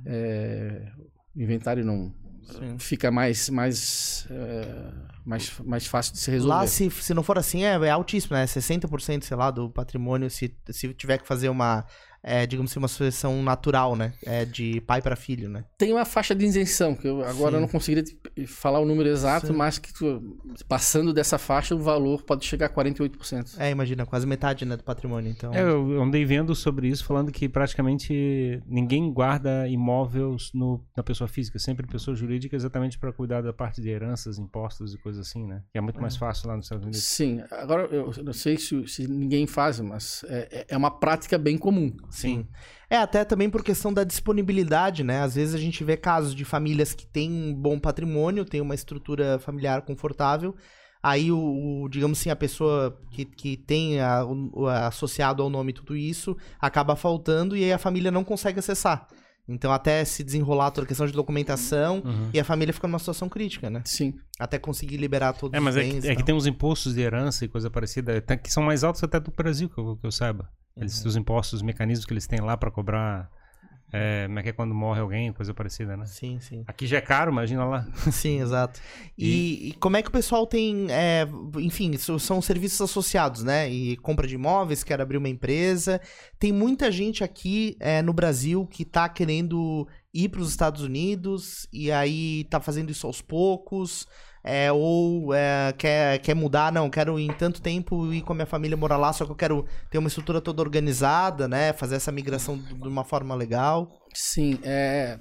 B: é, o inventário não
A: Sim.
B: fica mais mais é, mais mais fácil de se resolver.
A: Lá, se, se não for assim, é, é altíssimo, né? 60%, sei lá, do patrimônio, se, se tiver que fazer uma, é, digamos assim, uma sucessão natural, né? É de pai para filho, né?
B: Tem uma faixa de isenção, que eu agora
A: Sim.
B: eu não conseguiria falar o número exato,
A: Sim.
B: mas que tu- passando dessa faixa o valor pode chegar a 48%.
A: É, imagina, quase metade, né, do patrimônio, então...
C: É, eu andei vendo sobre isso, falando que praticamente ninguém guarda imóveis no, na pessoa física, sempre pessoa jurídica, exatamente para cuidar da parte de heranças, impostos e coisas assim, né? Que é muito mais fácil lá nos Estados Unidos.
B: Sim, agora eu não sei se, se ninguém faz, mas é, é uma prática bem comum.
A: Sim. É, até também por questão da disponibilidade, né? Às vezes a gente vê casos de famílias que têm um bom patrimônio, têm uma estrutura familiar confortável. Aí, o, o- digamos assim, a pessoa que, que tem a- o- associado ao nome tudo isso acaba faltando e aí a família não consegue acessar. Então, até se desenrolar toda a questão de documentação
C: Uhum.
A: e a família fica numa situação crítica, né?
B: Sim.
A: Até conseguir liberar todos
C: É, mas
A: os
C: é
A: bens.
C: que,
A: e
C: é que tem uns impostos de herança e coisa parecida, que são mais altos até do Brasil, que eu, que eu saiba. Eles, Os impostos, os mecanismos que eles têm lá para cobrar, é, como é que é quando morre alguém, coisa parecida, né?
A: Sim, sim.
C: Aqui já é caro, imagina lá.
A: Sim, exato. E, e como é que o pessoal tem, é, enfim, são serviços associados, né? E compra de imóveis, quer abrir uma empresa. Tem muita gente aqui é, no Brasil que tá querendo ir para os Estados Unidos e aí tá fazendo isso aos poucos. É, ou é, quer, quer mudar, não, quero em tanto tempo ir com a minha família morar lá, só que eu quero ter uma estrutura toda organizada, né? Fazer essa migração de uma forma legal.
B: Sim, é,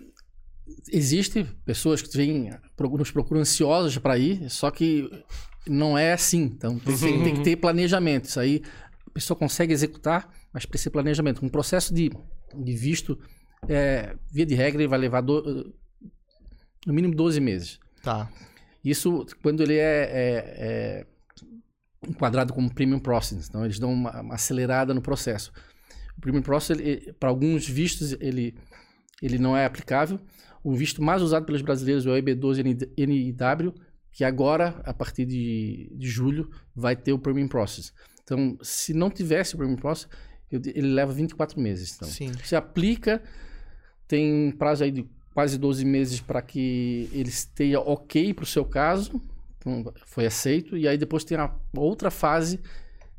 B: existe pessoas que vêm, nos procuram ansiosas para ir, só que não é assim. Então tem, tem- tem que ter planejamento. Isso aí a pessoa consegue executar, mas precisa de planejamento. Um processo de, de visto, é, via de regra, ele vai levar do- no mínimo 12 meses.
A: Tá.
B: Isso quando ele é, é- é enquadrado como premium process. Então eles dão uma, uma acelerada no processo. O premium process, para alguns vistos, ele, ele não é aplicável. O visto mais usado pelos brasileiros é o EB12NIW, que agora, a partir de, de julho, vai ter o premium process. Então, se não tivesse o premium process, ele leva 24 meses. Então,
A: Sim.
B: você aplica, tem um prazo aí de quase 12 meses para que ele esteja ok para o seu caso, então, foi aceito, e aí depois tem a outra fase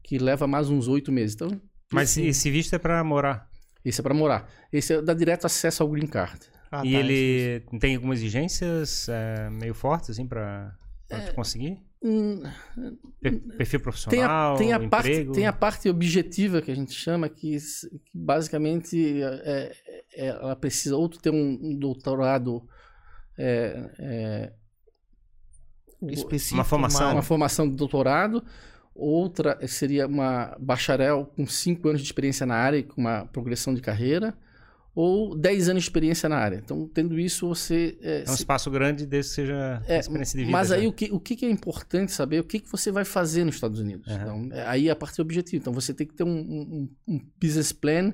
B: que leva mais uns 8 meses. Então,
C: Mas
B: esse,
C: esse visto é para morar.
B: esse é para morar. Esse é, dá direto acesso ao Green Card.
A: Ah,
C: e
A: tá,
C: ele tem algumas exigências é, meio fortes, assim, para
B: É.
C: conseguir?
B: Hum,
C: Per- perfil
B: Tem
C: profissional,
B: a, tem, a parte,
C: emprego?
B: tem a parte objetiva que a gente chama, que, que basicamente é, é- ela precisa ou tu ter um, doutorado é, é,
A: específico,
C: Uma formação.
B: uma formação de doutorado, outra seria uma bacharel com 5 anos de experiência na área, e com uma progressão de carreira, ou 10 anos de experiência na área. Então, tendo isso, você... é,
C: É um
B: se-
C: espaço grande desde que seja
B: é,
C: experiência de vida.
B: mas aí
C: já.
B: o que, o que é importante saber? O que, que você vai fazer nos Estados Unidos?
C: Aham.
B: Então, é- aí é a parte objetiva. Então você tem que ter um, um- um business plan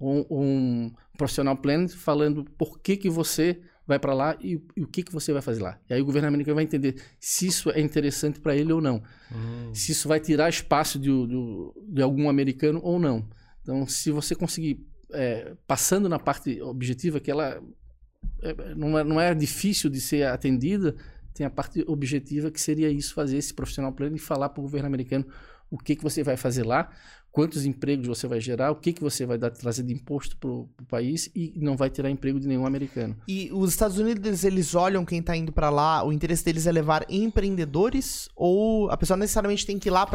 B: ou um profissional plan falando por que, que você vai para lá e, e o que, que você vai fazer lá. E aí o governo americano vai entender se isso é interessante para ele ou não.
C: Hum.
B: Se isso vai tirar espaço de, de, de algum americano ou não. Então, se você conseguir, é, passando na parte objetiva, que ela é, não, é, não é difícil de ser atendida, tem a parte objetiva que seria isso, fazer esse profissional plano e falar para o governo americano o que, que você vai fazer lá, quantos empregos você vai gerar, o que, que você vai dar, trazer de imposto para o país e não vai tirar emprego de nenhum americano.
A: E os Estados Unidos, eles olham quem está indo para lá, o interesse deles é levar empreendedores ou a pessoa necessariamente tem que ir lá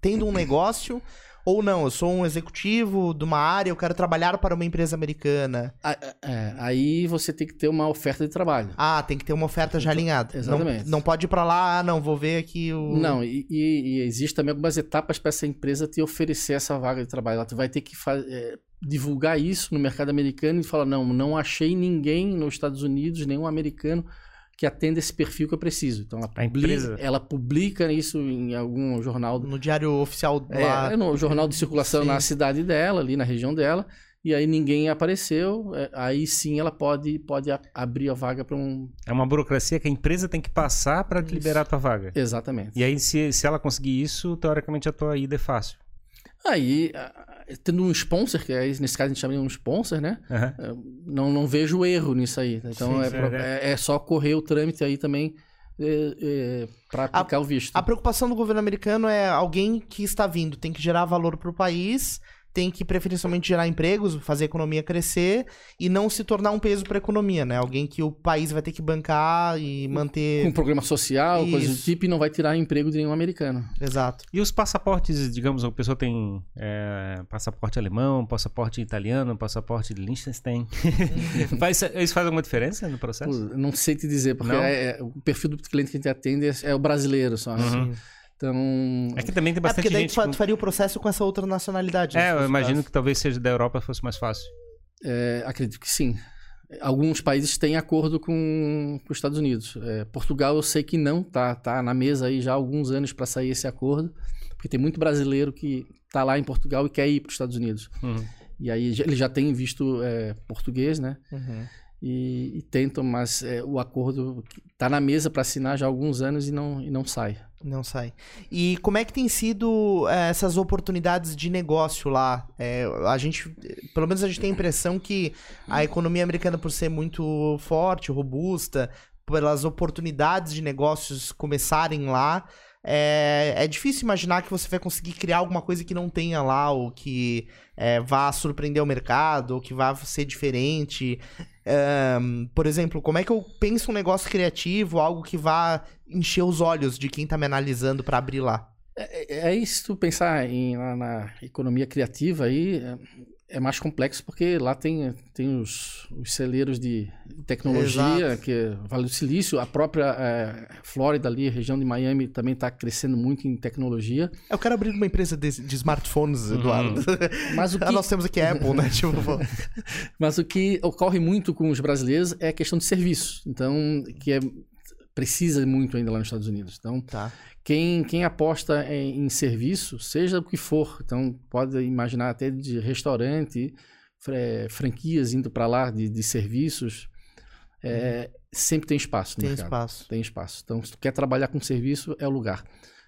A: tendo um negócio ou não, eu sou um executivo de uma área, eu quero trabalhar para uma empresa americana.
B: É, aí você tem que ter uma oferta de trabalho.
A: Ah, tem que ter uma oferta já alinhada.
B: Exatamente.
A: Não, não pode ir para lá, ah, não, vou ver aqui o.
B: Não, e, e, e existe também algumas etapas para essa empresa te oferecer essa vaga de trabalho. Ela vai ter que é, divulgar isso no mercado americano e falar: não, não achei ninguém nos Estados Unidos, nenhum americano que atenda esse perfil que eu preciso. Então ela publica, ela publica isso em algum jornal.
A: No diário oficial
B: é, lá. É, no jornal de circulação
A: Sim.
B: na cidade dela, ali na região dela. E aí ninguém apareceu, é, aí sim ela pode, pode abrir a vaga para um.
C: É uma burocracia que a empresa tem que passar para liberar a tua vaga.
B: Exatamente.
C: E aí, se, se ela conseguir isso, teoricamente a tua ida é fácil.
B: Aí, tendo um sponsor, que é, nesse caso a gente chama de um sponsor, né?
C: Uhum.
B: Não, não vejo erro nisso aí. Então
C: Sim,
B: é,
C: sim,
B: é, é, só correr o trâmite aí também é, é, para aplicar
A: a,
B: o visto.
A: A preocupação do governo americano é alguém que está vindo, tem que gerar valor para o país tem que preferencialmente gerar empregos, fazer a economia crescer e não se tornar um peso para a economia, né? Alguém que o país vai ter que bancar e manter.
B: Com um programa social,
A: Isso.
B: coisa do tipo, e não vai tirar emprego de nenhum americano.
A: Exato.
C: E os passaportes, digamos, a pessoa tem é, passaporte alemão, passaporte italiano, passaporte de Liechtenstein. faz, isso faz alguma diferença no processo?
B: Não sei te dizer, porque é- é- o perfil do cliente que a gente atende é, é o brasileiro só.
C: Uhum.
B: Então.
C: É que também tem
A: É
C: bastante
A: porque daí
C: gente.
A: tu,
C: com-
A: tu faria o processo com essa outra nacionalidade. né,
C: É,
A: se
C: eu imagino
A: caso.
C: que talvez seja da Europa fosse mais fácil.
B: É, acredito que sim. Alguns países têm acordo com, com os Estados Unidos. É, Portugal eu sei que não, tá, tá na mesa aí já há alguns anos para sair esse acordo, porque tem muito brasileiro que tá lá em Portugal e quer ir para os Estados Unidos.
C: Uhum.
B: E aí eles já têm visto é, português, né?
A: Uhum.
B: E, e tentam, mas é, o acordo tá na mesa para assinar já há alguns anos e não, e não sai.
A: Não sai. E como é que tem sido eh, essas oportunidades de negócio lá? É, a gente, pelo menos a gente tem a impressão que a economia americana, por ser muito forte, robusta, pelas oportunidades de negócios começarem lá, é, é difícil imaginar que você vai conseguir criar alguma coisa que não tenha lá, ou que é, vá surpreender o mercado, ou que vá ser diferente. Ahn, por exemplo, como é que eu penso um negócio criativo, algo que vá encher os olhos de quem tá me analisando pra abrir lá?
B: É, é isso, se tu pensar em, na, na economia criativa aí, é, é mais complexo porque lá tem, tem os, os celeiros de tecnologia,
A: Exato.
B: que é Vale do Silício, a própria é, Flórida ali, a região de Miami também está crescendo muito em tecnologia.
A: Eu quero abrir uma empresa de, de smartphones, Eduardo.
B: Mas o
A: Ah,
B: que,
A: Nós temos aqui a Apple, né? Tipo,
B: mas o que ocorre muito com os brasileiros é a questão de serviço, então, que é, precisa muito ainda lá nos Estados Unidos. Então,
A: tá.
B: Quem, quem aposta em, em serviço, seja o que for, então pode imaginar até de restaurante, fra- franquias indo para lá de, de serviços, é, sempre tem espaço
A: Tem
B: mercado.
A: espaço.
B: Tem espaço. Então, se tu quer trabalhar com serviço, é o lugar.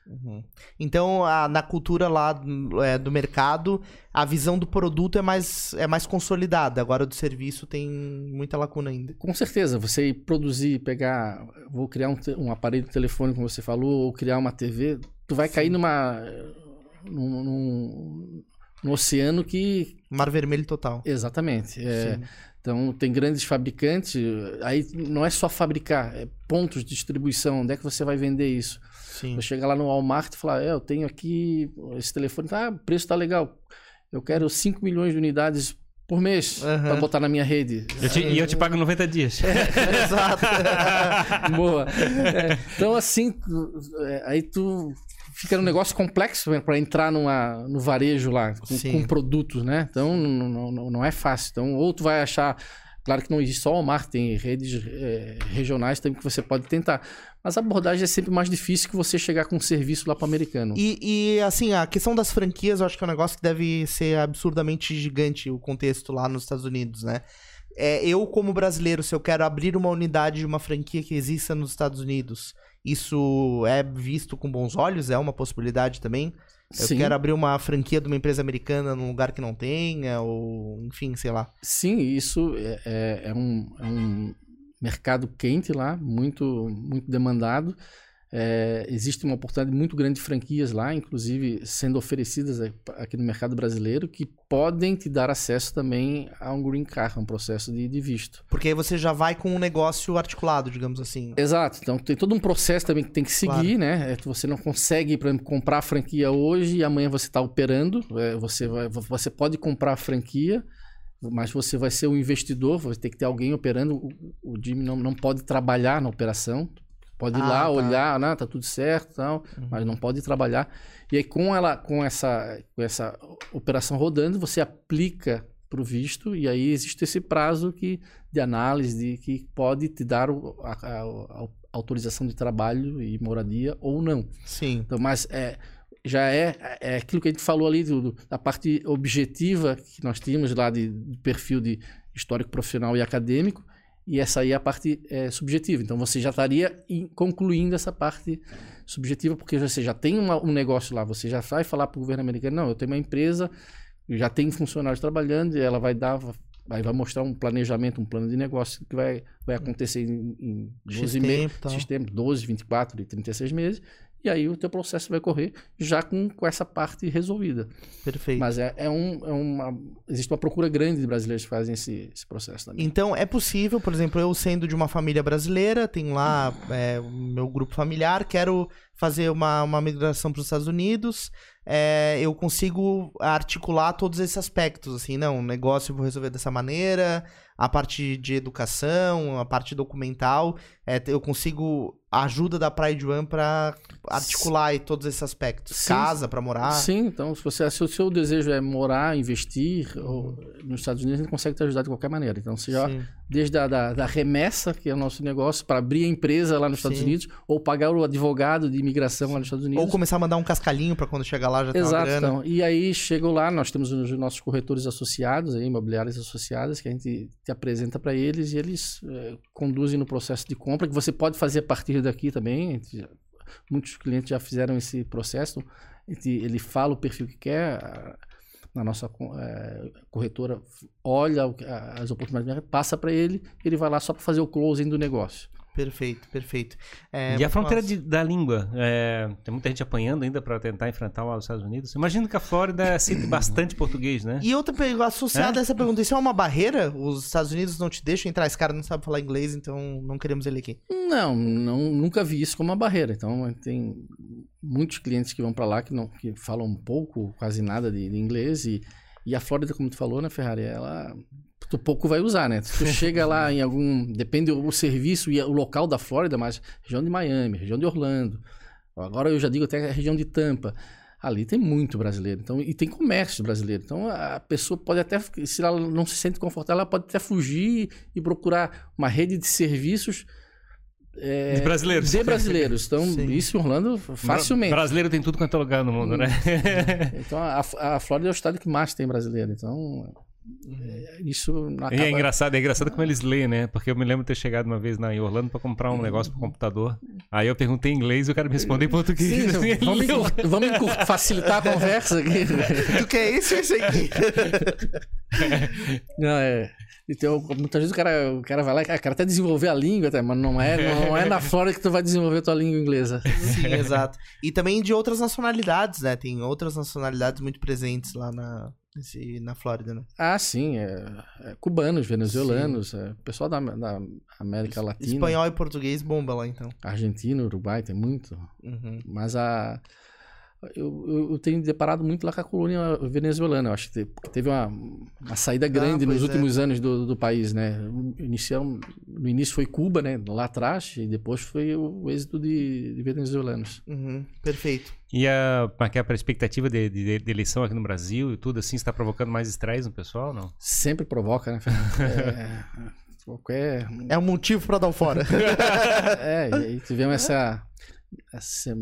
A: Uhum. Então, a- na cultura lá é, do mercado, a visão do produto é mais, é mais consolidada. Agora, do serviço tem muita lacuna ainda.
B: Com certeza, você ir produzir, pegar, vou criar um, um aparelho de telefone, como você falou, ou criar uma TV, tu vai cair numa num, num- num oceano que
A: Mar vermelho total.
B: exatamente. É,
A: Sim.
B: Então, tem grandes fabricantes, aí não é só fabricar, é pontos de distribuição, onde é que você vai vender isso?
A: Sim.
B: Você chega lá no Walmart e fala, é, eu tenho aqui esse telefone, ah, o preço tá legal, eu quero 5 milhões de unidades por mês
A: Aham.
B: para botar na minha rede.
C: Eu te- e eu te pago 90 dias.
A: Exato.
B: Boa. É, então, assim, tu- é, aí tu fica num negócio complexo para entrar numa, no varejo lá, com, com produtos, né? Então, não, não, não é fácil. Então, ou tu vai achar... Claro que não existe só o Walmart, tem redes é, regionais também que você pode tentar. Mas a abordagem é sempre mais difícil que você chegar com um serviço lá para o americano.
A: E, e, assim, a questão das franquias, eu acho que é um negócio que deve ser absurdamente gigante o contexto lá nos Estados Unidos, né? É, eu, como brasileiro, se eu quero abrir uma unidade de uma franquia que exista nos Estados Unidos, isso é visto com bons olhos? É uma possibilidade também? Eu
B: Sim.
A: quero abrir uma franquia de uma empresa americana num lugar que não tenha, ou enfim, sei lá.
B: Sim, isso é, é- é um, é um mercado quente lá, muito, muito demandado. É, existe uma oportunidade muito grande de franquias lá, inclusive sendo oferecidas aqui no mercado brasileiro, que podem te dar acesso também a um green card, um processo de, de, visto.
A: Porque aí você já vai com um negócio articulado, digamos assim.
B: Exato. Então tem todo um processo também que tem que seguir, claro. né? É, você não consegue, por exemplo, comprar a franquia hoje e amanhã você está operando. É, você, vai, você pode comprar a franquia, mas você vai ser um investidor, vai ter que ter alguém operando. O, o Jimmy não, não pode trabalhar na operação, Pode ir ah, lá, tá. olhar, né, tá tudo certo, tal, uhum. mas não pode trabalhar. E aí com ela, com essa, com essa operação rodando, você aplica para o visto e aí existe esse prazo que de análise de que pode te dar o, a, a, a, autorização de trabalho e moradia ou não.
A: Sim.
B: Então, mas é já é, é aquilo que a gente falou ali do, do, da parte objetiva que nós tínhamos lá de, de perfil de histórico profissional e acadêmico e essa aí é a parte é, subjetiva. Então você já estaria concluindo essa parte subjetiva, porque você já tem uma, um negócio lá, você já vai falar para o governo americano: não, eu tenho uma empresa, já tem funcionários trabalhando, e ela vai dar, vai, vai mostrar um planejamento, um plano de negócio que vai, vai acontecer em, em 12 meses, sistema, 12, 24 e 36 meses. E aí o teu processo vai correr já com, com essa parte resolvida.
A: Perfeito.
B: Mas é, é, um, é uma. Existe uma procura grande de brasileiros que fazem esse, esse processo também.
A: Então é possível, por exemplo, eu sendo de uma família brasileira, tenho lá é, o meu grupo familiar, quero fazer uma, uma migração para os Estados Unidos, é, eu consigo articular todos esses aspectos, assim, não, o negócio eu vou resolver dessa maneira, a parte de educação, a parte documental, é, eu consigo a ajuda da Pride One para articular aí todos esses aspectos. Sim, Casa para morar.
B: Sim, então se, você, se o seu desejo é morar, investir ou, nos Estados Unidos, a gente consegue te ajudar de qualquer maneira. Então, você já, desde a da, da, remessa, que é o nosso negócio, para abrir a empresa lá nos Estados Sim. Unidos, ou pagar o advogado de imigração lá nos Estados Unidos.
A: Ou começar a mandar um cascalhinho para quando chegar lá já ter Exato, uma grana. Então.
B: E aí, chegou lá, nós temos os nossos corretores associados, aí, imobiliários associados, que a gente te apresenta para eles e eles é, conduzem no processo de compra, que você pode fazer a partir daqui também. Muitos clientes já fizeram esse processo. Ele fala o perfil que quer, na nossa é, corretora olha as oportunidades, passa para ele, ele vai lá só para fazer o closing do negócio.
A: Perfeito, perfeito.
C: É, e a fronteira de, da língua? É, tem muita gente apanhando ainda para tentar enfrentar os Estados Unidos. Imagino que a Flórida cite bastante português, né?
A: E outra pergunta, associada é? a essa pergunta, isso é uma barreira? Os Estados Unidos não te deixam entrar? Esse cara não sabe falar inglês, então não queremos ele aqui.
B: Não, não nunca vi isso como uma barreira. Então, tem muitos clientes que vão para lá que, não, que falam um pouco, quase nada de, de inglês. E, e a Flórida, como tu falou, né, Ferrari, ela tu pouco vai usar, né? Se tu chega lá em algum. Depende do serviço e o local da Flórida, mas região de Miami, região de Orlando. Agora eu já digo até a região de Tampa. Ali tem muito brasileiro. Então, e tem comércio brasileiro. Então a pessoa pode até, se ela não se sente confortável, ela pode até fugir e procurar uma rede de serviços.
C: É, de brasileiros.
B: De brasileiros. Então, Sim. isso em Orlando facilmente.
C: Brasileiro tem tudo quanto é lugar no mundo, né?
B: Então, a, a Flórida é o estado que mais tem brasileiro. Então, isso
C: acaba... é engraçado, é engraçado como eles leem, né? Porque eu me lembro de ter chegado uma vez na, em Orlando para comprar um negócio pro computador. Aí eu perguntei em inglês e o cara me respondeu em português. Sim,
B: assim, vamos, vamos facilitar a conversa aqui.
A: tu quer isso ou isso aqui?
B: Não, é. Então, muitas vezes o cara, o cara vai lá, o cara até desenvolver a língua, até, mas não é, não é na Flórida que tu vai desenvolver a tua língua inglesa.
A: Sim, exato. E também de outras nacionalidades, né? Tem outras nacionalidades muito presentes lá na, Esse, na Flórida, né?
B: Ah, sim. É, é cubanos, venezuelanos, é, pessoal da, da América Latina.
A: Espanhol e português bomba lá, então.
B: Argentina, Uruguai, tem muito. Uhum. Mas a eu, eu, eu, tenho deparado muito lá com a colônia venezuelana. Eu acho que teve uma, uma saída grande ah, nos é. últimos anos do, do país, né? Inicial, no início foi Cuba, né? Lá atrás, e depois foi o, o êxito de, de venezuelanos.
A: Uhum, perfeito.
C: E a, é a expectativa de, de, de, eleição aqui no Brasil e tudo assim, está provocando mais estresse no pessoal, não?
B: Sempre provoca, né? é, qualquer...
A: é um motivo para dar o fora.
B: é, e aí tivemos essa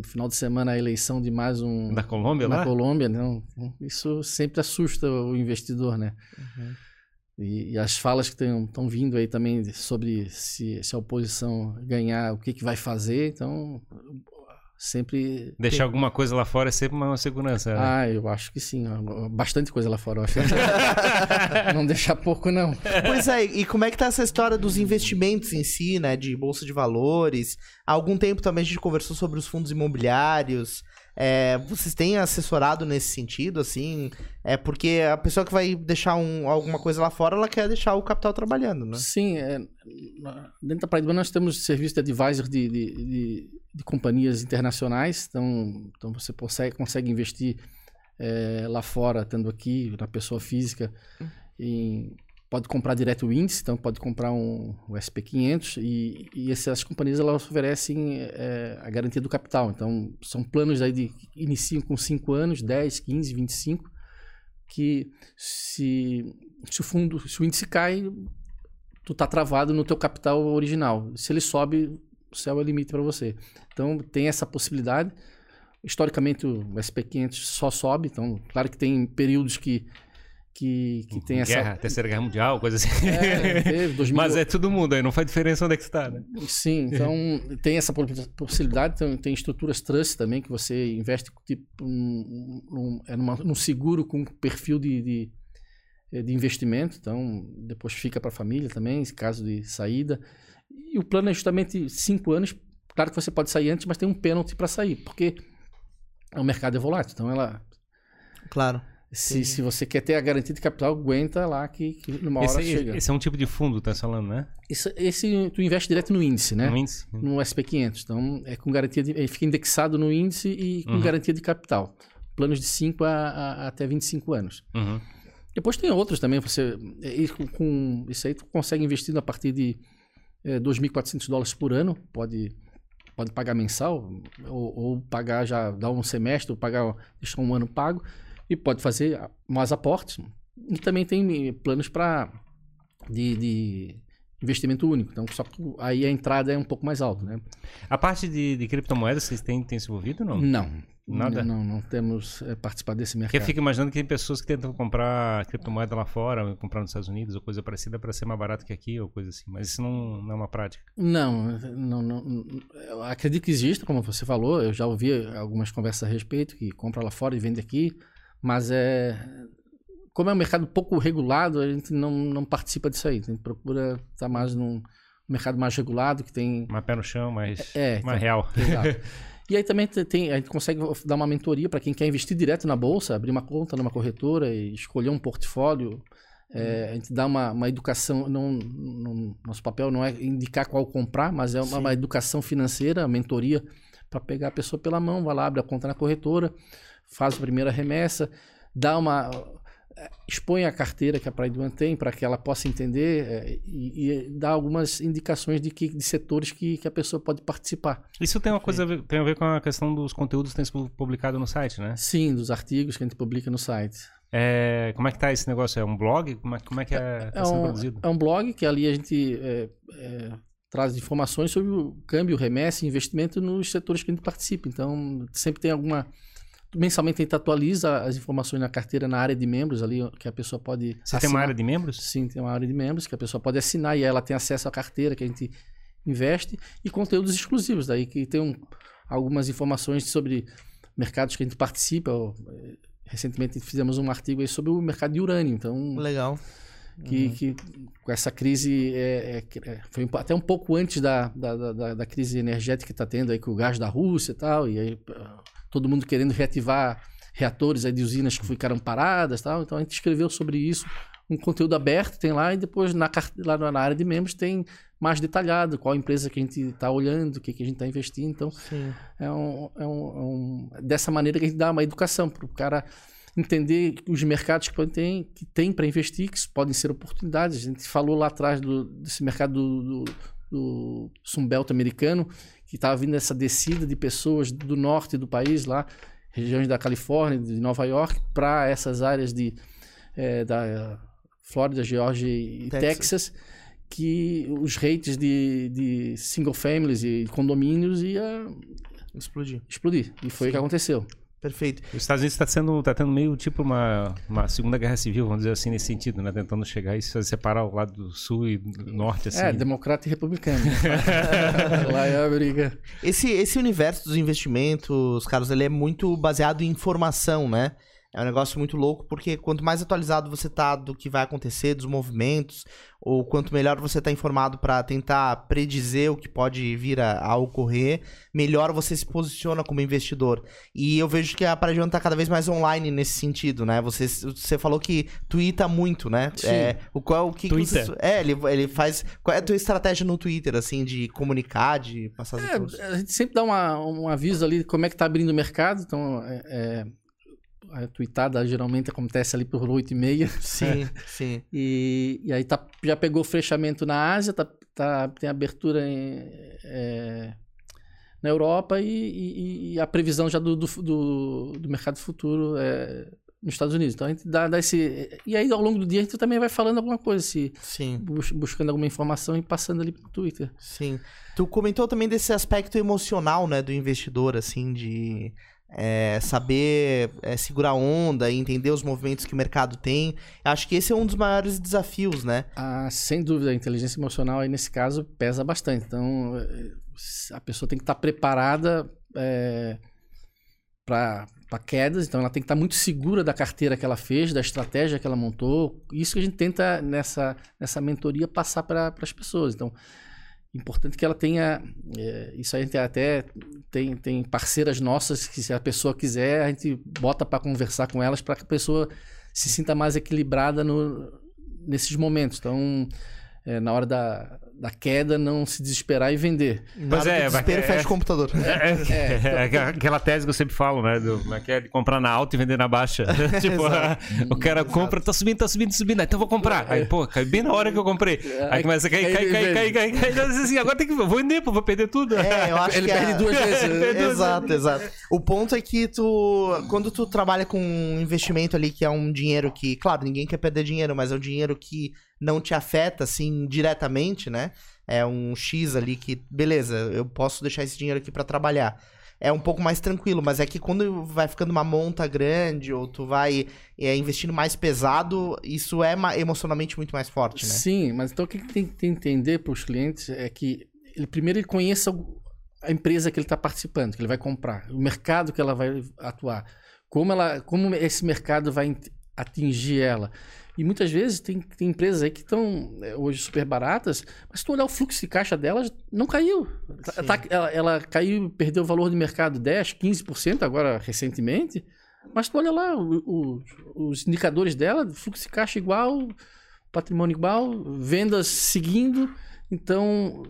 B: final de semana a eleição de mais um
C: da Colômbia
B: na
C: lá?
B: Colômbia não isso sempre assusta o investidor né uhum. e, e, as falas que estão vindo aí também sobre se, se, a oposição ganhar o que, que vai fazer então sempre.
C: Deixar
B: tem...
C: alguma coisa lá fora é sempre uma segurança. Né?
B: Ah, eu acho que sim. Bastante coisa lá fora, eu acho. não deixar pouco, não.
A: Pois é, e como é que tá essa história dos investimentos em si, né? De bolsa de valores. Há algum tempo também a gente conversou sobre os fundos imobiliários. É, vocês têm assessorado nesse sentido, assim? É porque a pessoa que vai deixar um, alguma coisa lá fora, ela quer deixar o capital trabalhando, né?
B: Sim. É, dentro da Paraíba nós temos serviço de advisor de, de, de, de companhias internacionais. Então, então você consegue, consegue investir é, lá fora, tendo aqui, na pessoa física, em pode comprar direto o índice, então pode comprar um, um SP500 e, e essas companhias elas oferecem é, a garantia do capital. Então são planos aí de iniciam com 5 anos, 10, 15, 25, que se, se o fundo, se o índice cai, tu tá travado no teu capital original. Se ele sobe, o céu é o limite para você. Então tem essa possibilidade. Historicamente o SP500 só sobe, então claro que tem períodos que que, que tem
C: Guerra,
B: essa.
C: Terceira Guerra Mundial, coisa assim.
B: É, teve, 2000...
C: Mas é todo mundo aí, não faz diferença onde é que está, né?
B: Sim, então tem essa possibilidade, tem, tem estruturas trust também, que você investe tipo num, num, é numa, num seguro com perfil de, de, de investimento, então depois fica para a família também, em caso de saída. E o plano é justamente cinco anos. Claro que você pode sair antes, mas tem um pênalti para sair, porque o mercado é volátil, então ela.
A: Claro.
B: Se, se você quer ter a garantia de capital, aguenta lá que, que numa hora
C: esse,
B: chega.
C: Esse é um tipo de fundo, tá falando, né?
B: Esse, esse tu investe direto no índice, né?
C: No índice.
B: No SP500. Então, é com garantia de, ele fica indexado no índice e com
C: Uhum.
B: garantia de capital. Planos de 5 a, a, até 25 anos.
C: Uhum.
B: Depois tem outros também. Você, é, com, com isso aí tu consegue investir a partir de é, 2.400 dólares por ano. Pode, pode pagar mensal ou, ou pagar já, dar um semestre, ou pagar, deixar um ano pago. E pode fazer mais aportes. E também tem planos para de, de investimento único. Então, só que aí a entrada é um pouco mais alta, né?
C: A parte de, de criptomoedas, vocês têm, têm se envolvido ou não?
B: Não.
C: Nada?
B: Não, não, temos é, participado desse
C: Porque
B: mercado.
C: eu fico imaginando que tem pessoas que tentam comprar criptomoeda lá fora, comprar nos Estados Unidos, ou coisa parecida, para ser mais barato que aqui, ou coisa assim. Mas isso não, não é uma prática.
B: Não, não, não, eu acredito que existe, como você falou. Eu já ouvi algumas conversas a respeito, que compra lá fora e vende aqui. Mas é. Como é um mercado pouco regulado, a gente não, não participa disso aí. A gente procura estar mais num mercado mais regulado, que tem.
C: Mais pé no chão, mais,
B: É,
C: mais
B: então,
C: real.
B: Exato. E aí também te- tem, a gente consegue dar uma mentoria para quem quer investir direto na bolsa, abrir uma conta numa corretora e escolher um portfólio. É, a gente dá uma, uma educação, não, não- nosso papel não é indicar qual comprar, mas é uma, uma educação financeira, mentoria, para pegar a pessoa pela mão, vai lá, abre a conta na corretora, faz a primeira remessa, dá uma expõe a carteira que a Pride One tem para que ela possa entender eh, e, e dá algumas indicações de que de setores que, que a pessoa pode participar.
C: Isso tem uma coisa a ver, tem a ver com a questão dos conteúdos que tem sido publicado no site, né?
B: Sim, dos artigos que a gente publica no site.
C: É, como é que tá esse negócio? É um blog? Como é, como é que é, tá
B: É
C: sendo
B: um,
C: produzido?
B: é um blog que ali a gente é, é, traz informações sobre o câmbio, remessa e investimento nos setores que a gente participa. Então, sempre tem alguma. Mensalmente a gente atualiza as informações na carteira na área de membros ali, que a pessoa pode.
C: Você tem uma
B: assinar.
C: área de membros?
B: Sim, tem uma área de membros que a pessoa pode assinar e ela tem acesso à carteira que a gente investe e conteúdos exclusivos daí que tem um- algumas informações sobre mercados que a gente participa. eh, Recentemente fizemos um artigo aí sobre o mercado de urânio, então
A: Legal.
B: que, que com essa crise é, é- é- foi até um pouco antes da, da, da- da, crise energética que está tendo aí com o gás da Rússia e tal, e aí todo mundo querendo reativar reatores aí de usinas que ficaram paradas tal, então a gente escreveu sobre isso, um conteúdo aberto tem lá e depois na, lá na área de membros tem mais detalhado qual empresa que a gente está olhando, o que, que a gente está investindo, então
A: Sim.
B: é, um, é, um, é um- dessa maneira que a gente dá uma educação para o cara entender os mercados que tem, que tem para investir, que podem ser oportunidades. A gente falou lá atrás do, desse mercado do, do, do Sunbelt americano, que estava vindo essa descida de pessoas do norte do país, lá, regiões da Califórnia, de Nova York, para essas áreas de, eh, da Flórida, Geórgia e
A: Texas.
B: Texas que os rates de, de single families e condomínios ia
A: Explodir.
B: explodir. E foi o que aconteceu.
A: Perfeito.
C: Os Estados Unidos está sendo tá tendo meio tipo uma, uma segunda guerra civil, vamos dizer assim, nesse sentido, né? Tentando chegar e se separar o lado do sul e do norte, assim.
B: É, democrata e republicano. Lá é a briga.
A: Esse, esse universo dos investimentos, Carlos, ele é muito baseado em informação, né? É um negócio muito louco, porque quanto mais atualizado você tá do que vai acontecer, dos movimentos, ou quanto melhor você tá informado para tentar predizer o que pode vir a, a, ocorrer, melhor você se posiciona como investidor. E eu vejo que a Paradigma tá cada vez mais online nesse sentido, né? Você, você falou que twitta muito, né?
B: Sim.
A: É, o qual o que, que você, É, ele, ele faz. Qual é a tua estratégia no Twitter, assim, de comunicar, de passar as?
B: É, a gente sempre dá uma, um aviso ali de como é que tá abrindo o mercado. Então, é, é, a tweetada geralmente acontece ali por 8 e meia.
A: Sim, sim.
B: E, e aí tá, já pegou fechamento na Ásia, tá, tá, tem abertura em, é, na Europa e, e- e a previsão já do, do, do- do mercado futuro é, nos Estados Unidos. Então a gente dá, dá esse. E aí ao longo do dia a gente também vai falando alguma coisa, se,
A: Sim.
B: bus- buscando alguma informação e passando ali pro Twitter.
A: Sim. Tu comentou também desse aspecto emocional, né, do investidor, assim, de é, saber é, segurar onda e entender os movimentos que o mercado tem. Acho que esse é um dos maiores desafios, né?
B: Ah, sem dúvida, a inteligência emocional aí nesse caso pesa bastante. Então, eh, a pessoa tem que estar preparada para quedas, então ela tem que estar muito segura da carteira que ela fez, da estratégia que ela montou. Isso que a gente tenta nessa, nessa mentoria passar para as pessoas. Então, importante que ela tenha. eh, isso aí até tem, tem parceiras nossas que, se a pessoa quiser, a gente bota para conversar com elas para que a pessoa se sinta mais equilibrada no, nesses momentos. Então, eh, na hora da, da queda, não se desesperar e vender.
A: Nada
C: é,
A: desespero,
C: é-
A: fecha o computador.
C: É, é, é aquela tese que eu sempre falo, né? Do, é que é? de comprar na alta e vender na baixa. tipo, o cara compra, tá subindo, tá subindo, tá subindo, aí, então eu vou comprar. Aí, pô, cai bem na hora que eu comprei. Aí começa a cair, cai, cai, cai, cai, cai. Então, assim, agora tem que. Vou vender, pô, vou perder tudo.
A: É, eu acho
B: Ele
A: que
B: perde
A: é...
B: duas vezes.
A: exato, exato. O ponto é que tu, quando tu trabalha com um investimento ali que é um dinheiro que, claro, ninguém quer perder dinheiro, mas é um dinheiro que não te afeta assim diretamente, né? É um X ali que, beleza, eu posso deixar esse dinheiro aqui pra trabalhar. É um pouco mais tranquilo, mas é que quando vai ficando uma monta grande ou tu vai é, investindo mais pesado, isso é emocionalmente muito mais forte, né?
B: Sim, mas então o que tem que entender para os clientes é que ele primeiro ele conheça a empresa que ele está participando, que ele vai comprar, o mercado que ela vai atuar, como ela, como esse mercado vai atingir ela. E muitas vezes tem, tem empresas aí que estão é, hoje super baratas, mas se tu olhar o fluxo de caixa delas, não caiu. Tá- tá- ela, ela caiu, perdeu o valor de mercado 10, 15% agora recentemente, mas tu olha lá o- o- os indicadores dela, fluxo de caixa igual, patrimônio igual, vendas seguindo. Então,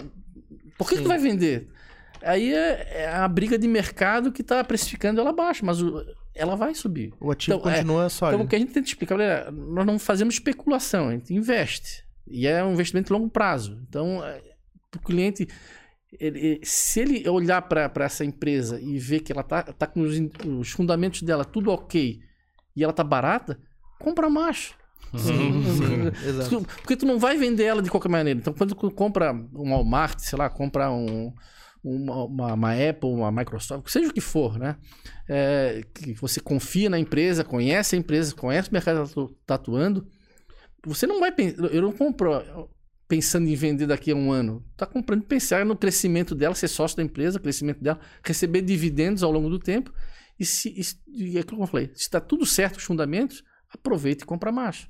B: por que, que tu vai vender? Aí é, é a briga de mercado que está precificando ela abaixo, mas o- ela vai subir.
A: O ativo
B: Então, é,
A: continua sólido.
B: Então, o que a gente tenta explicar, galera, nós não fazemos especulação, a gente investe. E é um investimento de longo prazo. Então, para o cliente, ele- se ele olhar para essa empresa e ver que ela tá, tá com os, os fundamentos dela tudo ok e ela tá barata, compra macho.
A: Sim, sim,
B: Porque tu não vai vender ela de qualquer maneira. Então, quando tu compra um Walmart, sei lá, compra um, uma, uma- uma Apple, uma Microsoft, seja o que for, né? É, que você confia na empresa, conhece a empresa, conhece o mercado que atu- tá atuando, você não vai. Eu não compro pensando em vender daqui a um ano. Tá comprando pensar no crescimento dela, ser sócio da empresa, crescimento dela, receber dividendos ao longo do tempo. E se- e é como eu falei, se está tudo certo os fundamentos, aproveita e compra mais.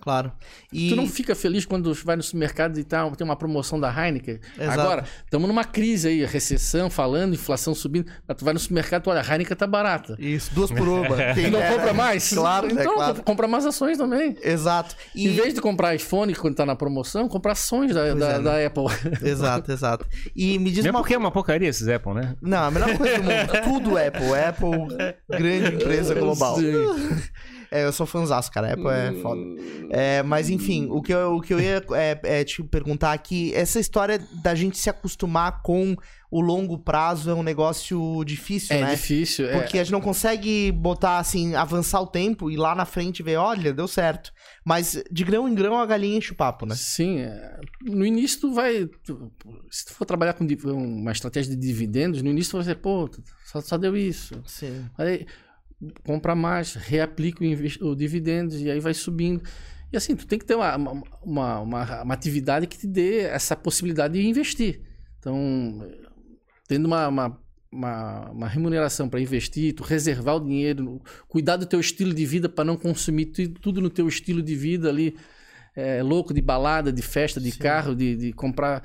A: Claro. E...
B: Tu não fica feliz quando vai no supermercado e tá, tem uma promoção da Heineken?
A: Exato.
B: Agora, estamos numa crise aí, recessão falando, inflação subindo. Mas tu vai no supermercado, tu olha, a Heineken tá barata.
A: Isso, duas por uma.
B: E
A: Quem
B: não compra mais?
A: Claro, é
B: então,
A: claro.
B: compra mais ações também.
A: Exato. E...
B: Em vez de comprar iPhone quando tá na promoção, comprar ações da, da,
A: é, né?
B: da Apple.
A: Exato, exato. E me diz
C: Mesmo
A: uma
C: porque é uma porcaria esses Apple, né?
A: Não, a melhor coisa do mundo. Tudo Apple. Apple, grande empresa global.
B: Sim.
A: É, eu sou fãzaço, cara. Apple é foda. É, mas enfim, o que eu, o que eu ia é, é, te perguntar aqui, essa história da gente se acostumar com o longo prazo é um negócio difícil,
B: É
A: né?
B: difícil. é-
A: Porque a gente não consegue botar assim, avançar o tempo e lá na frente ver, olha, deu certo. Mas de grão em grão a galinha enche o papo, né?
B: Sim, é. no início tu vai. tu- se tu for trabalhar com uma estratégia de dividendos, no início tu vai dizer, pô, só, só deu isso.
A: Sim.
B: Aí compra mais, reaplica o, o dividendos e aí vai subindo. E assim, tu tem que ter uma, uma, uma, uma- atividade que te dê essa possibilidade de investir. Então, tendo uma, uma, uma, uma remuneração para investir, tu reservar o dinheiro, cuidar do teu estilo de vida para não consumir tu- tudo no teu estilo de vida ali, é, louco de balada, de festa, de
A: Sim.
B: carro, de, de comprar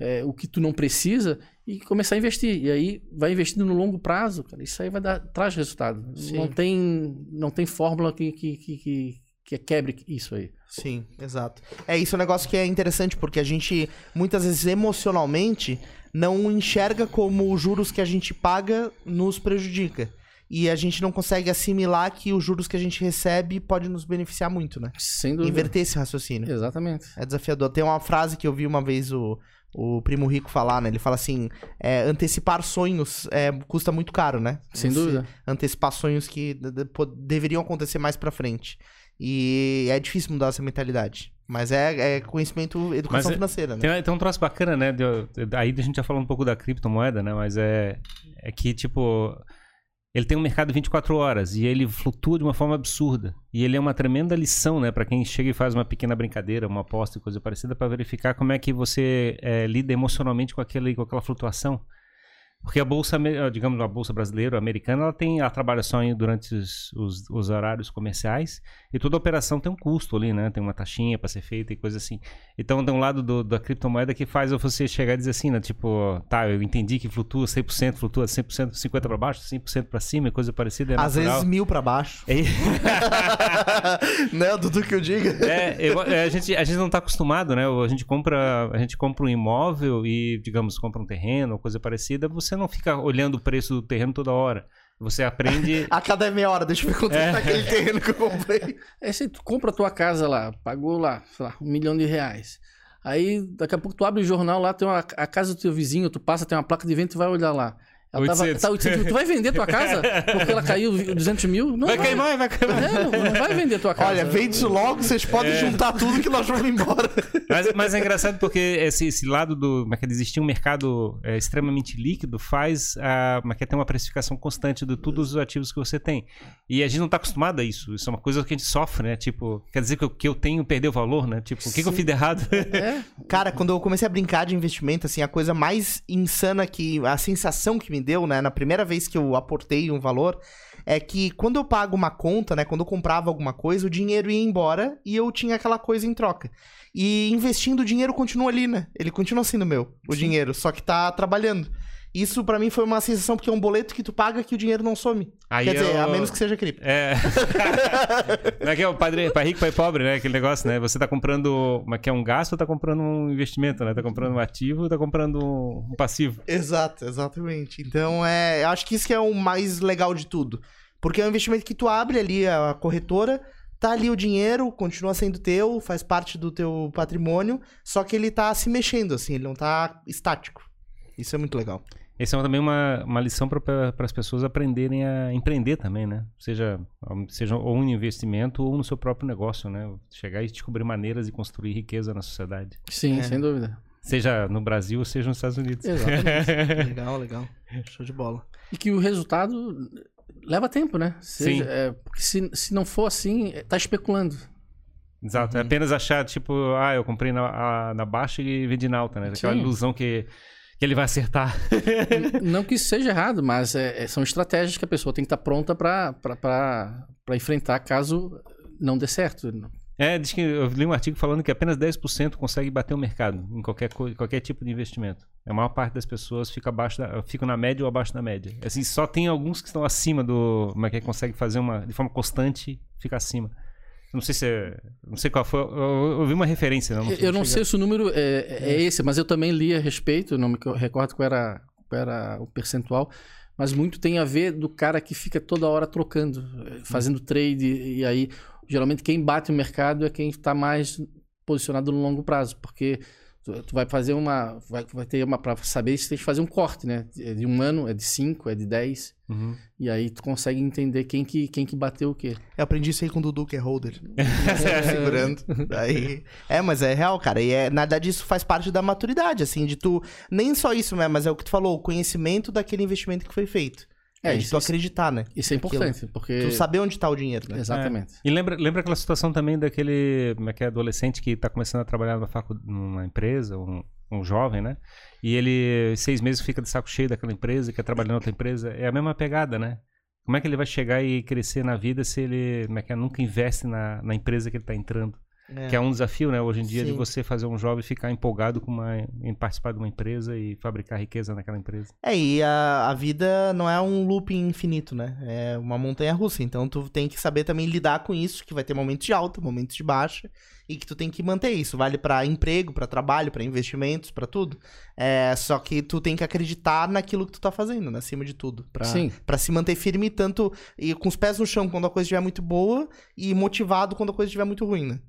B: é, o que tu não precisa e começar a investir. E aí vai investindo no longo prazo, cara. Isso aí vai dar, traz resultado.
A: Sim.
B: Não tem, não tem fórmula que, que, que, que, que quebre isso aí.
A: Sim, exato. É isso é um negócio que é interessante, porque a gente, muitas vezes, emocionalmente, não enxerga como os juros que a gente paga nos prejudica. E a gente não consegue assimilar que os juros que a gente recebe pode nos beneficiar muito, né?
B: Sem dúvida.
A: Inverter esse raciocínio.
B: Exatamente.
A: É desafiador. Tem uma frase que eu vi uma vez o, o Primo Rico falar, né? Ele fala assim: é, antecipar sonhos é, custa muito caro, né?
B: Sem
A: Você
B: dúvida.
A: Antecipar sonhos que de- de- po- deveriam acontecer mais pra frente. E é difícil mudar essa mentalidade. Mas é, é conhecimento, educação
C: Mas é-
A: financeira, né?
C: Tem, tem um troço bacana, né? de- de- aí a gente já falou um pouco da criptomoeda, né? Mas é, é que, tipo, ele tem um mercado 24 horas e ele flutua de uma forma absurda. E ele é uma tremenda lição, né? Pra quem chega e faz uma pequena brincadeira, uma aposta e coisa parecida, pra verificar como é que você é, lida emocionalmente com, aquele, com aquela flutuação. Porque a bolsa, ame- digamos, a bolsa brasileira, a americana, ela tem, ela trabalha só em- durante os, os, os horários comerciais e toda operação tem um custo ali, né? Tem uma taxinha para ser feita e coisa assim. Então tem um lado do- da criptomoeda que faz você chegar e dizer assim, né? Tipo, tá, eu entendi que flutua 100%, flutua 100%, 50% para baixo, 100% para cima, e coisa parecida. É
A: Às vezes mil pra baixo.
C: É,
A: né, Dudu que eu diga?
C: é, eu- é, a, gente, a gente não tá acostumado, né? A gente compra, a gente compra um imóvel e, digamos, compra um terreno ou coisa parecida, você não fica olhando o preço do terreno toda hora. Você aprende.
A: A cada meia hora, deixa eu ver quanto
C: É.
A: tá aquele terreno que eu comprei.
B: É assim, tu compra a tua casa lá, pagou lá, sei lá, um milhão de reais. Aí, daqui a pouco tu abre o jornal lá, tem uma, a casa do teu vizinho, tu passa, tem uma placa de vento, tu vai olhar lá. Ela tava,
C: 800.
B: tá 800 mil. Tu vai vender tua casa porque ela caiu 200 mil? Não
C: vai queimar, vai queimar.
B: É, não, não vai vender tua casa.
A: Olha, vende isso logo, vocês podem
C: É.
A: juntar tudo que nós vamos embora.
C: Mas, mas é engraçado porque esse, esse lado do. Como é que é, existir um mercado é, extremamente líquido faz a, como é que é, ter uma precificação constante de todos os ativos que você tem. E a gente não está acostumado a isso. Isso é uma coisa que a gente sofre, né? Tipo, quer dizer que o que eu tenho perdeu valor, né? Tipo, o que, que eu fiz de errado?
B: É,
A: Cara, quando eu comecei a brincar de investimento, assim, a coisa mais insana que. A sensação que me deu, né, na primeira vez que eu aportei um valor, é que quando eu pago uma conta, né, quando eu comprava alguma coisa, o dinheiro ia embora e eu tinha aquela coisa em troca. E investindo, o dinheiro continua ali, né? Ele continua sendo meu, o dinheiro, só que tá trabalhando. Isso pra mim foi uma sensação, porque é um boleto que tu paga que o dinheiro não some.
C: Aí
A: Quer dizer,
C: eu-
A: a menos que seja cripto.
C: É. Como é que é o padre, pai rico, pai pobre, né? Aquele negócio, né? Você tá comprando. Como é que é um gasto ou tá comprando um investimento, né? Tá comprando um ativo ou tá comprando um passivo?
A: Exato, exatamente. Então, é, eu acho que isso que é o mais legal de tudo. Porque é um investimento que tu abre ali a corretora, tá ali o dinheiro, continua sendo teu, faz parte do teu patrimônio, só que ele tá se mexendo, assim, ele não tá estático. Isso é muito legal.
C: Essa é também uma, uma lição para as pessoas aprenderem a empreender também, né? Seja, seja ou um investimento ou no seu próprio negócio, né? Chegar e descobrir maneiras de construir riqueza na sociedade.
B: sim,
A: É.
B: sem dúvida.
C: Seja no Brasil ou seja nos Estados Unidos.
B: Exatamente.
A: legal, legal. Show de bola.
B: E que o resultado leva tempo, né?
C: Sim.
B: Seja- é, porque se, se não for assim, é, tá especulando.
C: Exato. É apenas achar, tipo, ah, eu comprei na, a- na baixa e vendi na alta, né? Aquela
B: Sim.
C: ilusão que, que ele vai acertar.
B: Não que isso seja errado, mas é- é- são estratégias que a pessoa tem que estar pronta para enfrentar caso não dê certo.
C: É, diz que eu li um artigo falando que apenas 10% consegue bater o mercado em qualquer, qualquer tipo de investimento. A maior parte das pessoas fica abaixo da, ficam na média ou abaixo da média. Assim, só tem alguns que estão acima do. Como é que é, consegue fazer uma. de forma constante, fica acima. Não sei se é. Não sei qual foi. Eu, eu, eu vi uma referência, não.
B: Eu não sei se o número é, é esse, mas eu também li a respeito, não me recordo qual era, qual era o percentual, mas muito tem a ver do cara que fica toda hora trocando, eh, fazendo trade, e aí geralmente quem bate o mercado é quem está mais posicionado no longo prazo, porque tu, tu vai fazer uma, vai, vai ter uma, para saber se tem que fazer um corte, né? É de um ano, é de cinco, é de dez,
C: Uhum.
B: e aí tu consegue entender quem que, quem que bateu o quê.
A: Eu aprendi isso aí com o Dudu, que é holder. Segurando. Daí... É, mas é real, cara. E é, na verdade isso faz parte da maturidade, assim, de tu... Nem só isso, né? Mas é o que tu falou, o conhecimento daquele investimento que foi feito. É,
B: É,
A: de
B: isso-
A: tu acreditar, né?
B: Isso é
A: Aquilo.
B: importante, porque...
A: Tu saber onde tá o dinheiro, né?
B: Exatamente.
C: E lembra, lembra aquela situação também daquele como é que é, adolescente que está começando a trabalhar numa, facu... numa empresa, um, um jovem, né? E ele, seis meses, fica de saco cheio daquela empresa, quer trabalhar em outra empresa. É a mesma pegada, né? Como é que ele vai chegar e crescer na vida se ele como é que é, nunca investe na, na empresa que ele está entrando?
A: É.
C: Que é um desafio, né? Hoje em dia, de
A: Sim.
C: você fazer um jovem ficar empolgado com uma, em participar de uma empresa e fabricar riqueza naquela empresa.
A: É, e a, a vida não é um looping infinito, né? É uma montanha russa. Então tu tem que saber também lidar com isso, que vai ter momentos de alta, momentos de baixa, e que tu tem que manter isso. Vale pra emprego, pra trabalho, pra investimentos, pra tudo. É, só que tu tem que acreditar naquilo que tu tá fazendo, né? acima de tudo. Pra,
B: Sim.
A: pra se manter firme, tanto e com os pés no chão quando a coisa estiver muito boa, e motivado quando a coisa estiver muito ruim, né?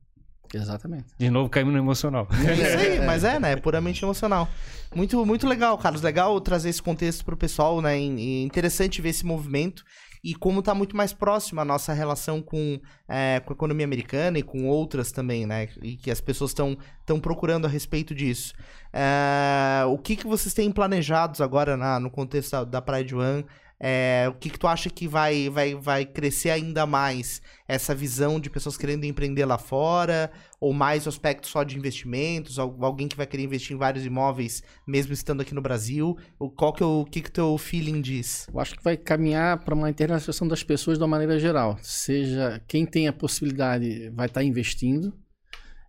B: Exatamente.
C: De novo, caímos no emocional.
A: É isso aí, mas é, né? É puramente emocional. Muito, muito legal, Carlos. Legal trazer esse contexto pro pessoal, né? E- interessante ver esse movimento e como tá muito mais próximo a nossa relação com, é, com a economia americana e com outras também, né? E que as pessoas estão estão procurando a respeito disso. É, o que, que vocês têm planejados agora na- no contexto da, da Pride One? É, o que, que tu acha que vai, vai, vai crescer ainda mais? Essa visão de pessoas querendo empreender lá fora? Ou mais o aspecto só de investimentos? Al- Alguém que vai querer investir em vários imóveis, mesmo estando aqui no Brasil? Qual que é o que, que teu feeling diz?
B: Eu acho que vai caminhar para uma internacionalização das pessoas de uma maneira geral. Seja quem tem a possibilidade vai estar investindo,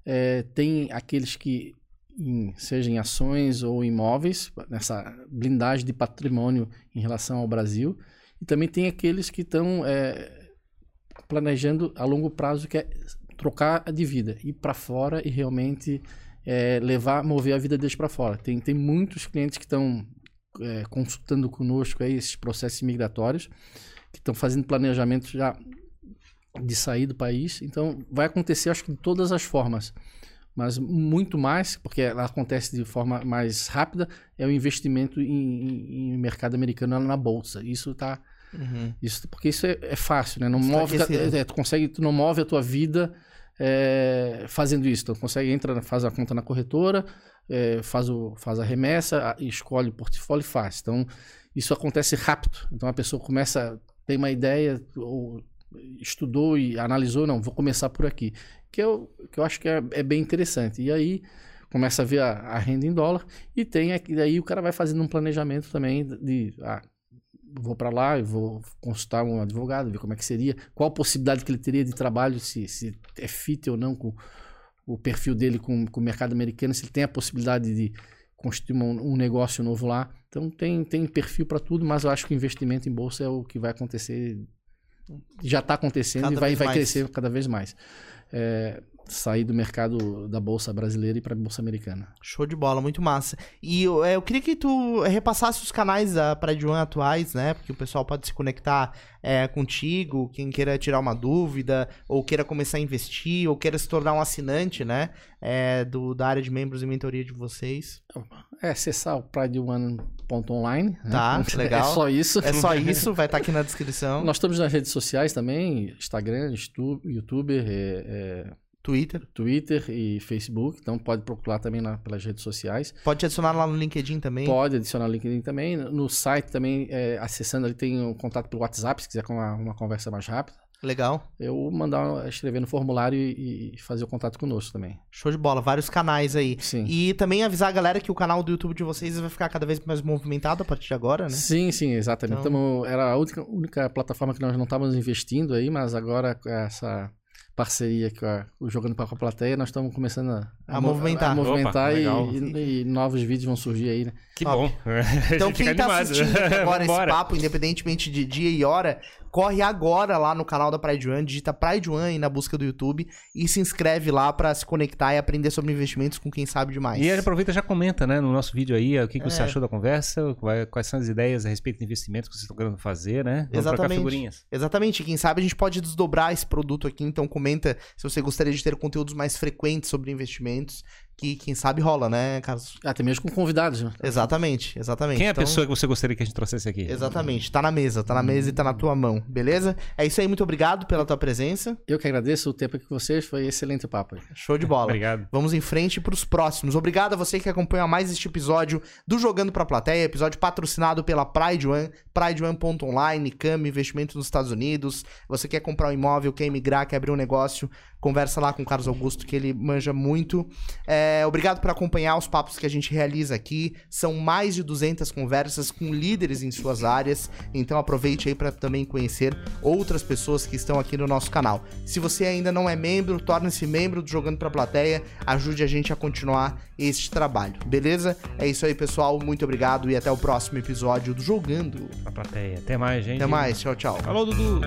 B: é, tem aqueles que, em, seja em ações ou imóveis, nessa blindagem de patrimônio em relação ao Brasil, e também tem aqueles que estão é, planejando a longo prazo, que é trocar de vida, ir para fora e realmente é, levar, mover a vida deles para fora. Tem, tem muitos clientes que estão é, consultando conosco aí esses processos migratórios, que estão fazendo planejamento já de sair do país. Então, vai acontecer, acho que de todas as formas. Mas muito mais, porque ela acontece de forma mais rápida, é o investimento em, em- em mercado americano na bolsa. Isso tá. Isso, porque isso é, é fácil, né? Não
A: Isso tá
B: move,
A: aquecido.
B: é, tu consegue, tu não move a tua vida é, fazendo isso. Tu consegue, entra, faz a conta na corretora, é, faz, o, faz a remessa, a- escolhe o portfólio e faz. Então, isso acontece rápido. Então, a pessoa começa, tem uma ideia, ou estudou e analisou, não, vou começar por aqui. Que eu, que eu acho que é, é bem interessante. E aí, começa a ver a, a renda em dólar e tem daí o cara vai fazendo um planejamento também de, ah, vou para lá, vou consultar um advogado, ver como é que seria, qual a possibilidade que ele teria de trabalho, se, se é fit ou não com o perfil dele com, com o mercado americano, se ele tem a possibilidade de constituir um, um negócio novo lá. Então tem, tem perfil para tudo, mas eu acho que o investimento em bolsa é o que vai acontecer, já está acontecendo
A: Cada
B: e vai, vai
A: mais.
B: crescer cada vez mais. É, sair do mercado da bolsa brasileira e para a bolsa americana.
A: Show de bola, muito massa. E eu, é, eu queria que tu repassasse os canais da One atuais, né? Porque o pessoal pode se conectar é, contigo, quem queira tirar uma dúvida, ou queira começar a investir, ou queira se tornar um assinante, né? É, do, da área de membros e mentoria de vocês.
B: É acessar o prideone.online. né?
A: Tá, legal.
B: É só isso.
A: É só isso, vai estar aqui na descrição.
B: Nós estamos nas redes sociais também, Instagram, YouTube, é, é,
A: Twitter.
B: Twitter e Facebook. Então pode procurar também na- pelas redes sociais.
A: Pode adicionar lá no LinkedIn também.
B: Pode adicionar o LinkedIn também. No site também, é, acessando ali, tem um contato pelo WhatsApp, se quiser com uma, uma conversa mais rápida.
A: Legal.
B: Eu mandar escrever no formulário e, e fazer o contato conosco também.
A: Show de bola. Vários canais aí.
B: Sim.
A: E também avisar a galera que o canal do YouTube de vocês vai ficar cada vez mais movimentado a partir de agora, né?
B: Sim, sim, exatamente.
A: Então-
B: Tamo- era a única, única plataforma que nós não estávamos investindo aí, mas agora essa parceria com a- o Jogando para a Plateia, nós estamos começando a,
A: A
B: mo-
A: movimentar.
B: a movimentar
C: Opa,
B: e- e, e novos vídeos vão surgir aí, né?
C: Que
A: Top.
C: bom.
A: Então,
C: Fica
A: quem tá
C: animado.
A: assistindo agora esse papo, independentemente de dia e hora, corre agora lá no canal da Pride One, digita Pride One aí na busca do YouTube e se inscreve lá pra se conectar e aprender sobre investimentos com quem sabe demais.
C: E ele aproveita e já comenta, né, no nosso vídeo aí, o que, que você
A: É.
C: achou da conversa, qual- quais são as ideias a respeito de investimentos que vocês estão querendo fazer, né? Vamos
A: Exatamente.
C: figurinhas.
A: Exatamente, quem sabe a gente pode desdobrar esse produto aqui, então comenta se você gostaria de ter conteúdos mais frequentes sobre investimentos, que quem sabe rola, né, Carlos?
B: Até mesmo com convidados, né?
A: Exatamente, exatamente.
C: Quem é a
A: Então-
C: pessoa que você gostaria que a gente trouxesse aqui?
A: Exatamente, tá na mesa, tá na mesa e tá na tua mão, beleza? É isso aí, muito obrigado pela tua presença.
B: Eu que agradeço o tempo aqui com vocês, foi excelente o papo. aí.
A: Show de bola.
C: Obrigado.
A: Vamos em frente pros próximos. Obrigado a você que acompanha mais este episódio do Jogando Pra Plateia, episódio patrocinado pela Pride One, prideone.online, Cam, investimentos nos Estados Unidos. Você quer comprar um imóvel, quer emigrar, quer abrir um negócio, conversa lá com o Carlos Augusto, que ele manja muito. É, obrigado por acompanhar os papos que a gente realiza aqui. São mais de 200 conversas com líderes em suas áreas, então aproveite aí para também conhecer outras pessoas que estão aqui no nosso canal. Se você ainda não é membro, torne-se membro do Jogando Pra Plateia, ajude a gente a continuar este trabalho, beleza? É isso aí, pessoal. Muito obrigado e até o próximo episódio do Jogando.
C: Pra plateia. Até mais, gente.
A: Até mais, tchau, tchau.
C: Falou, Dudu.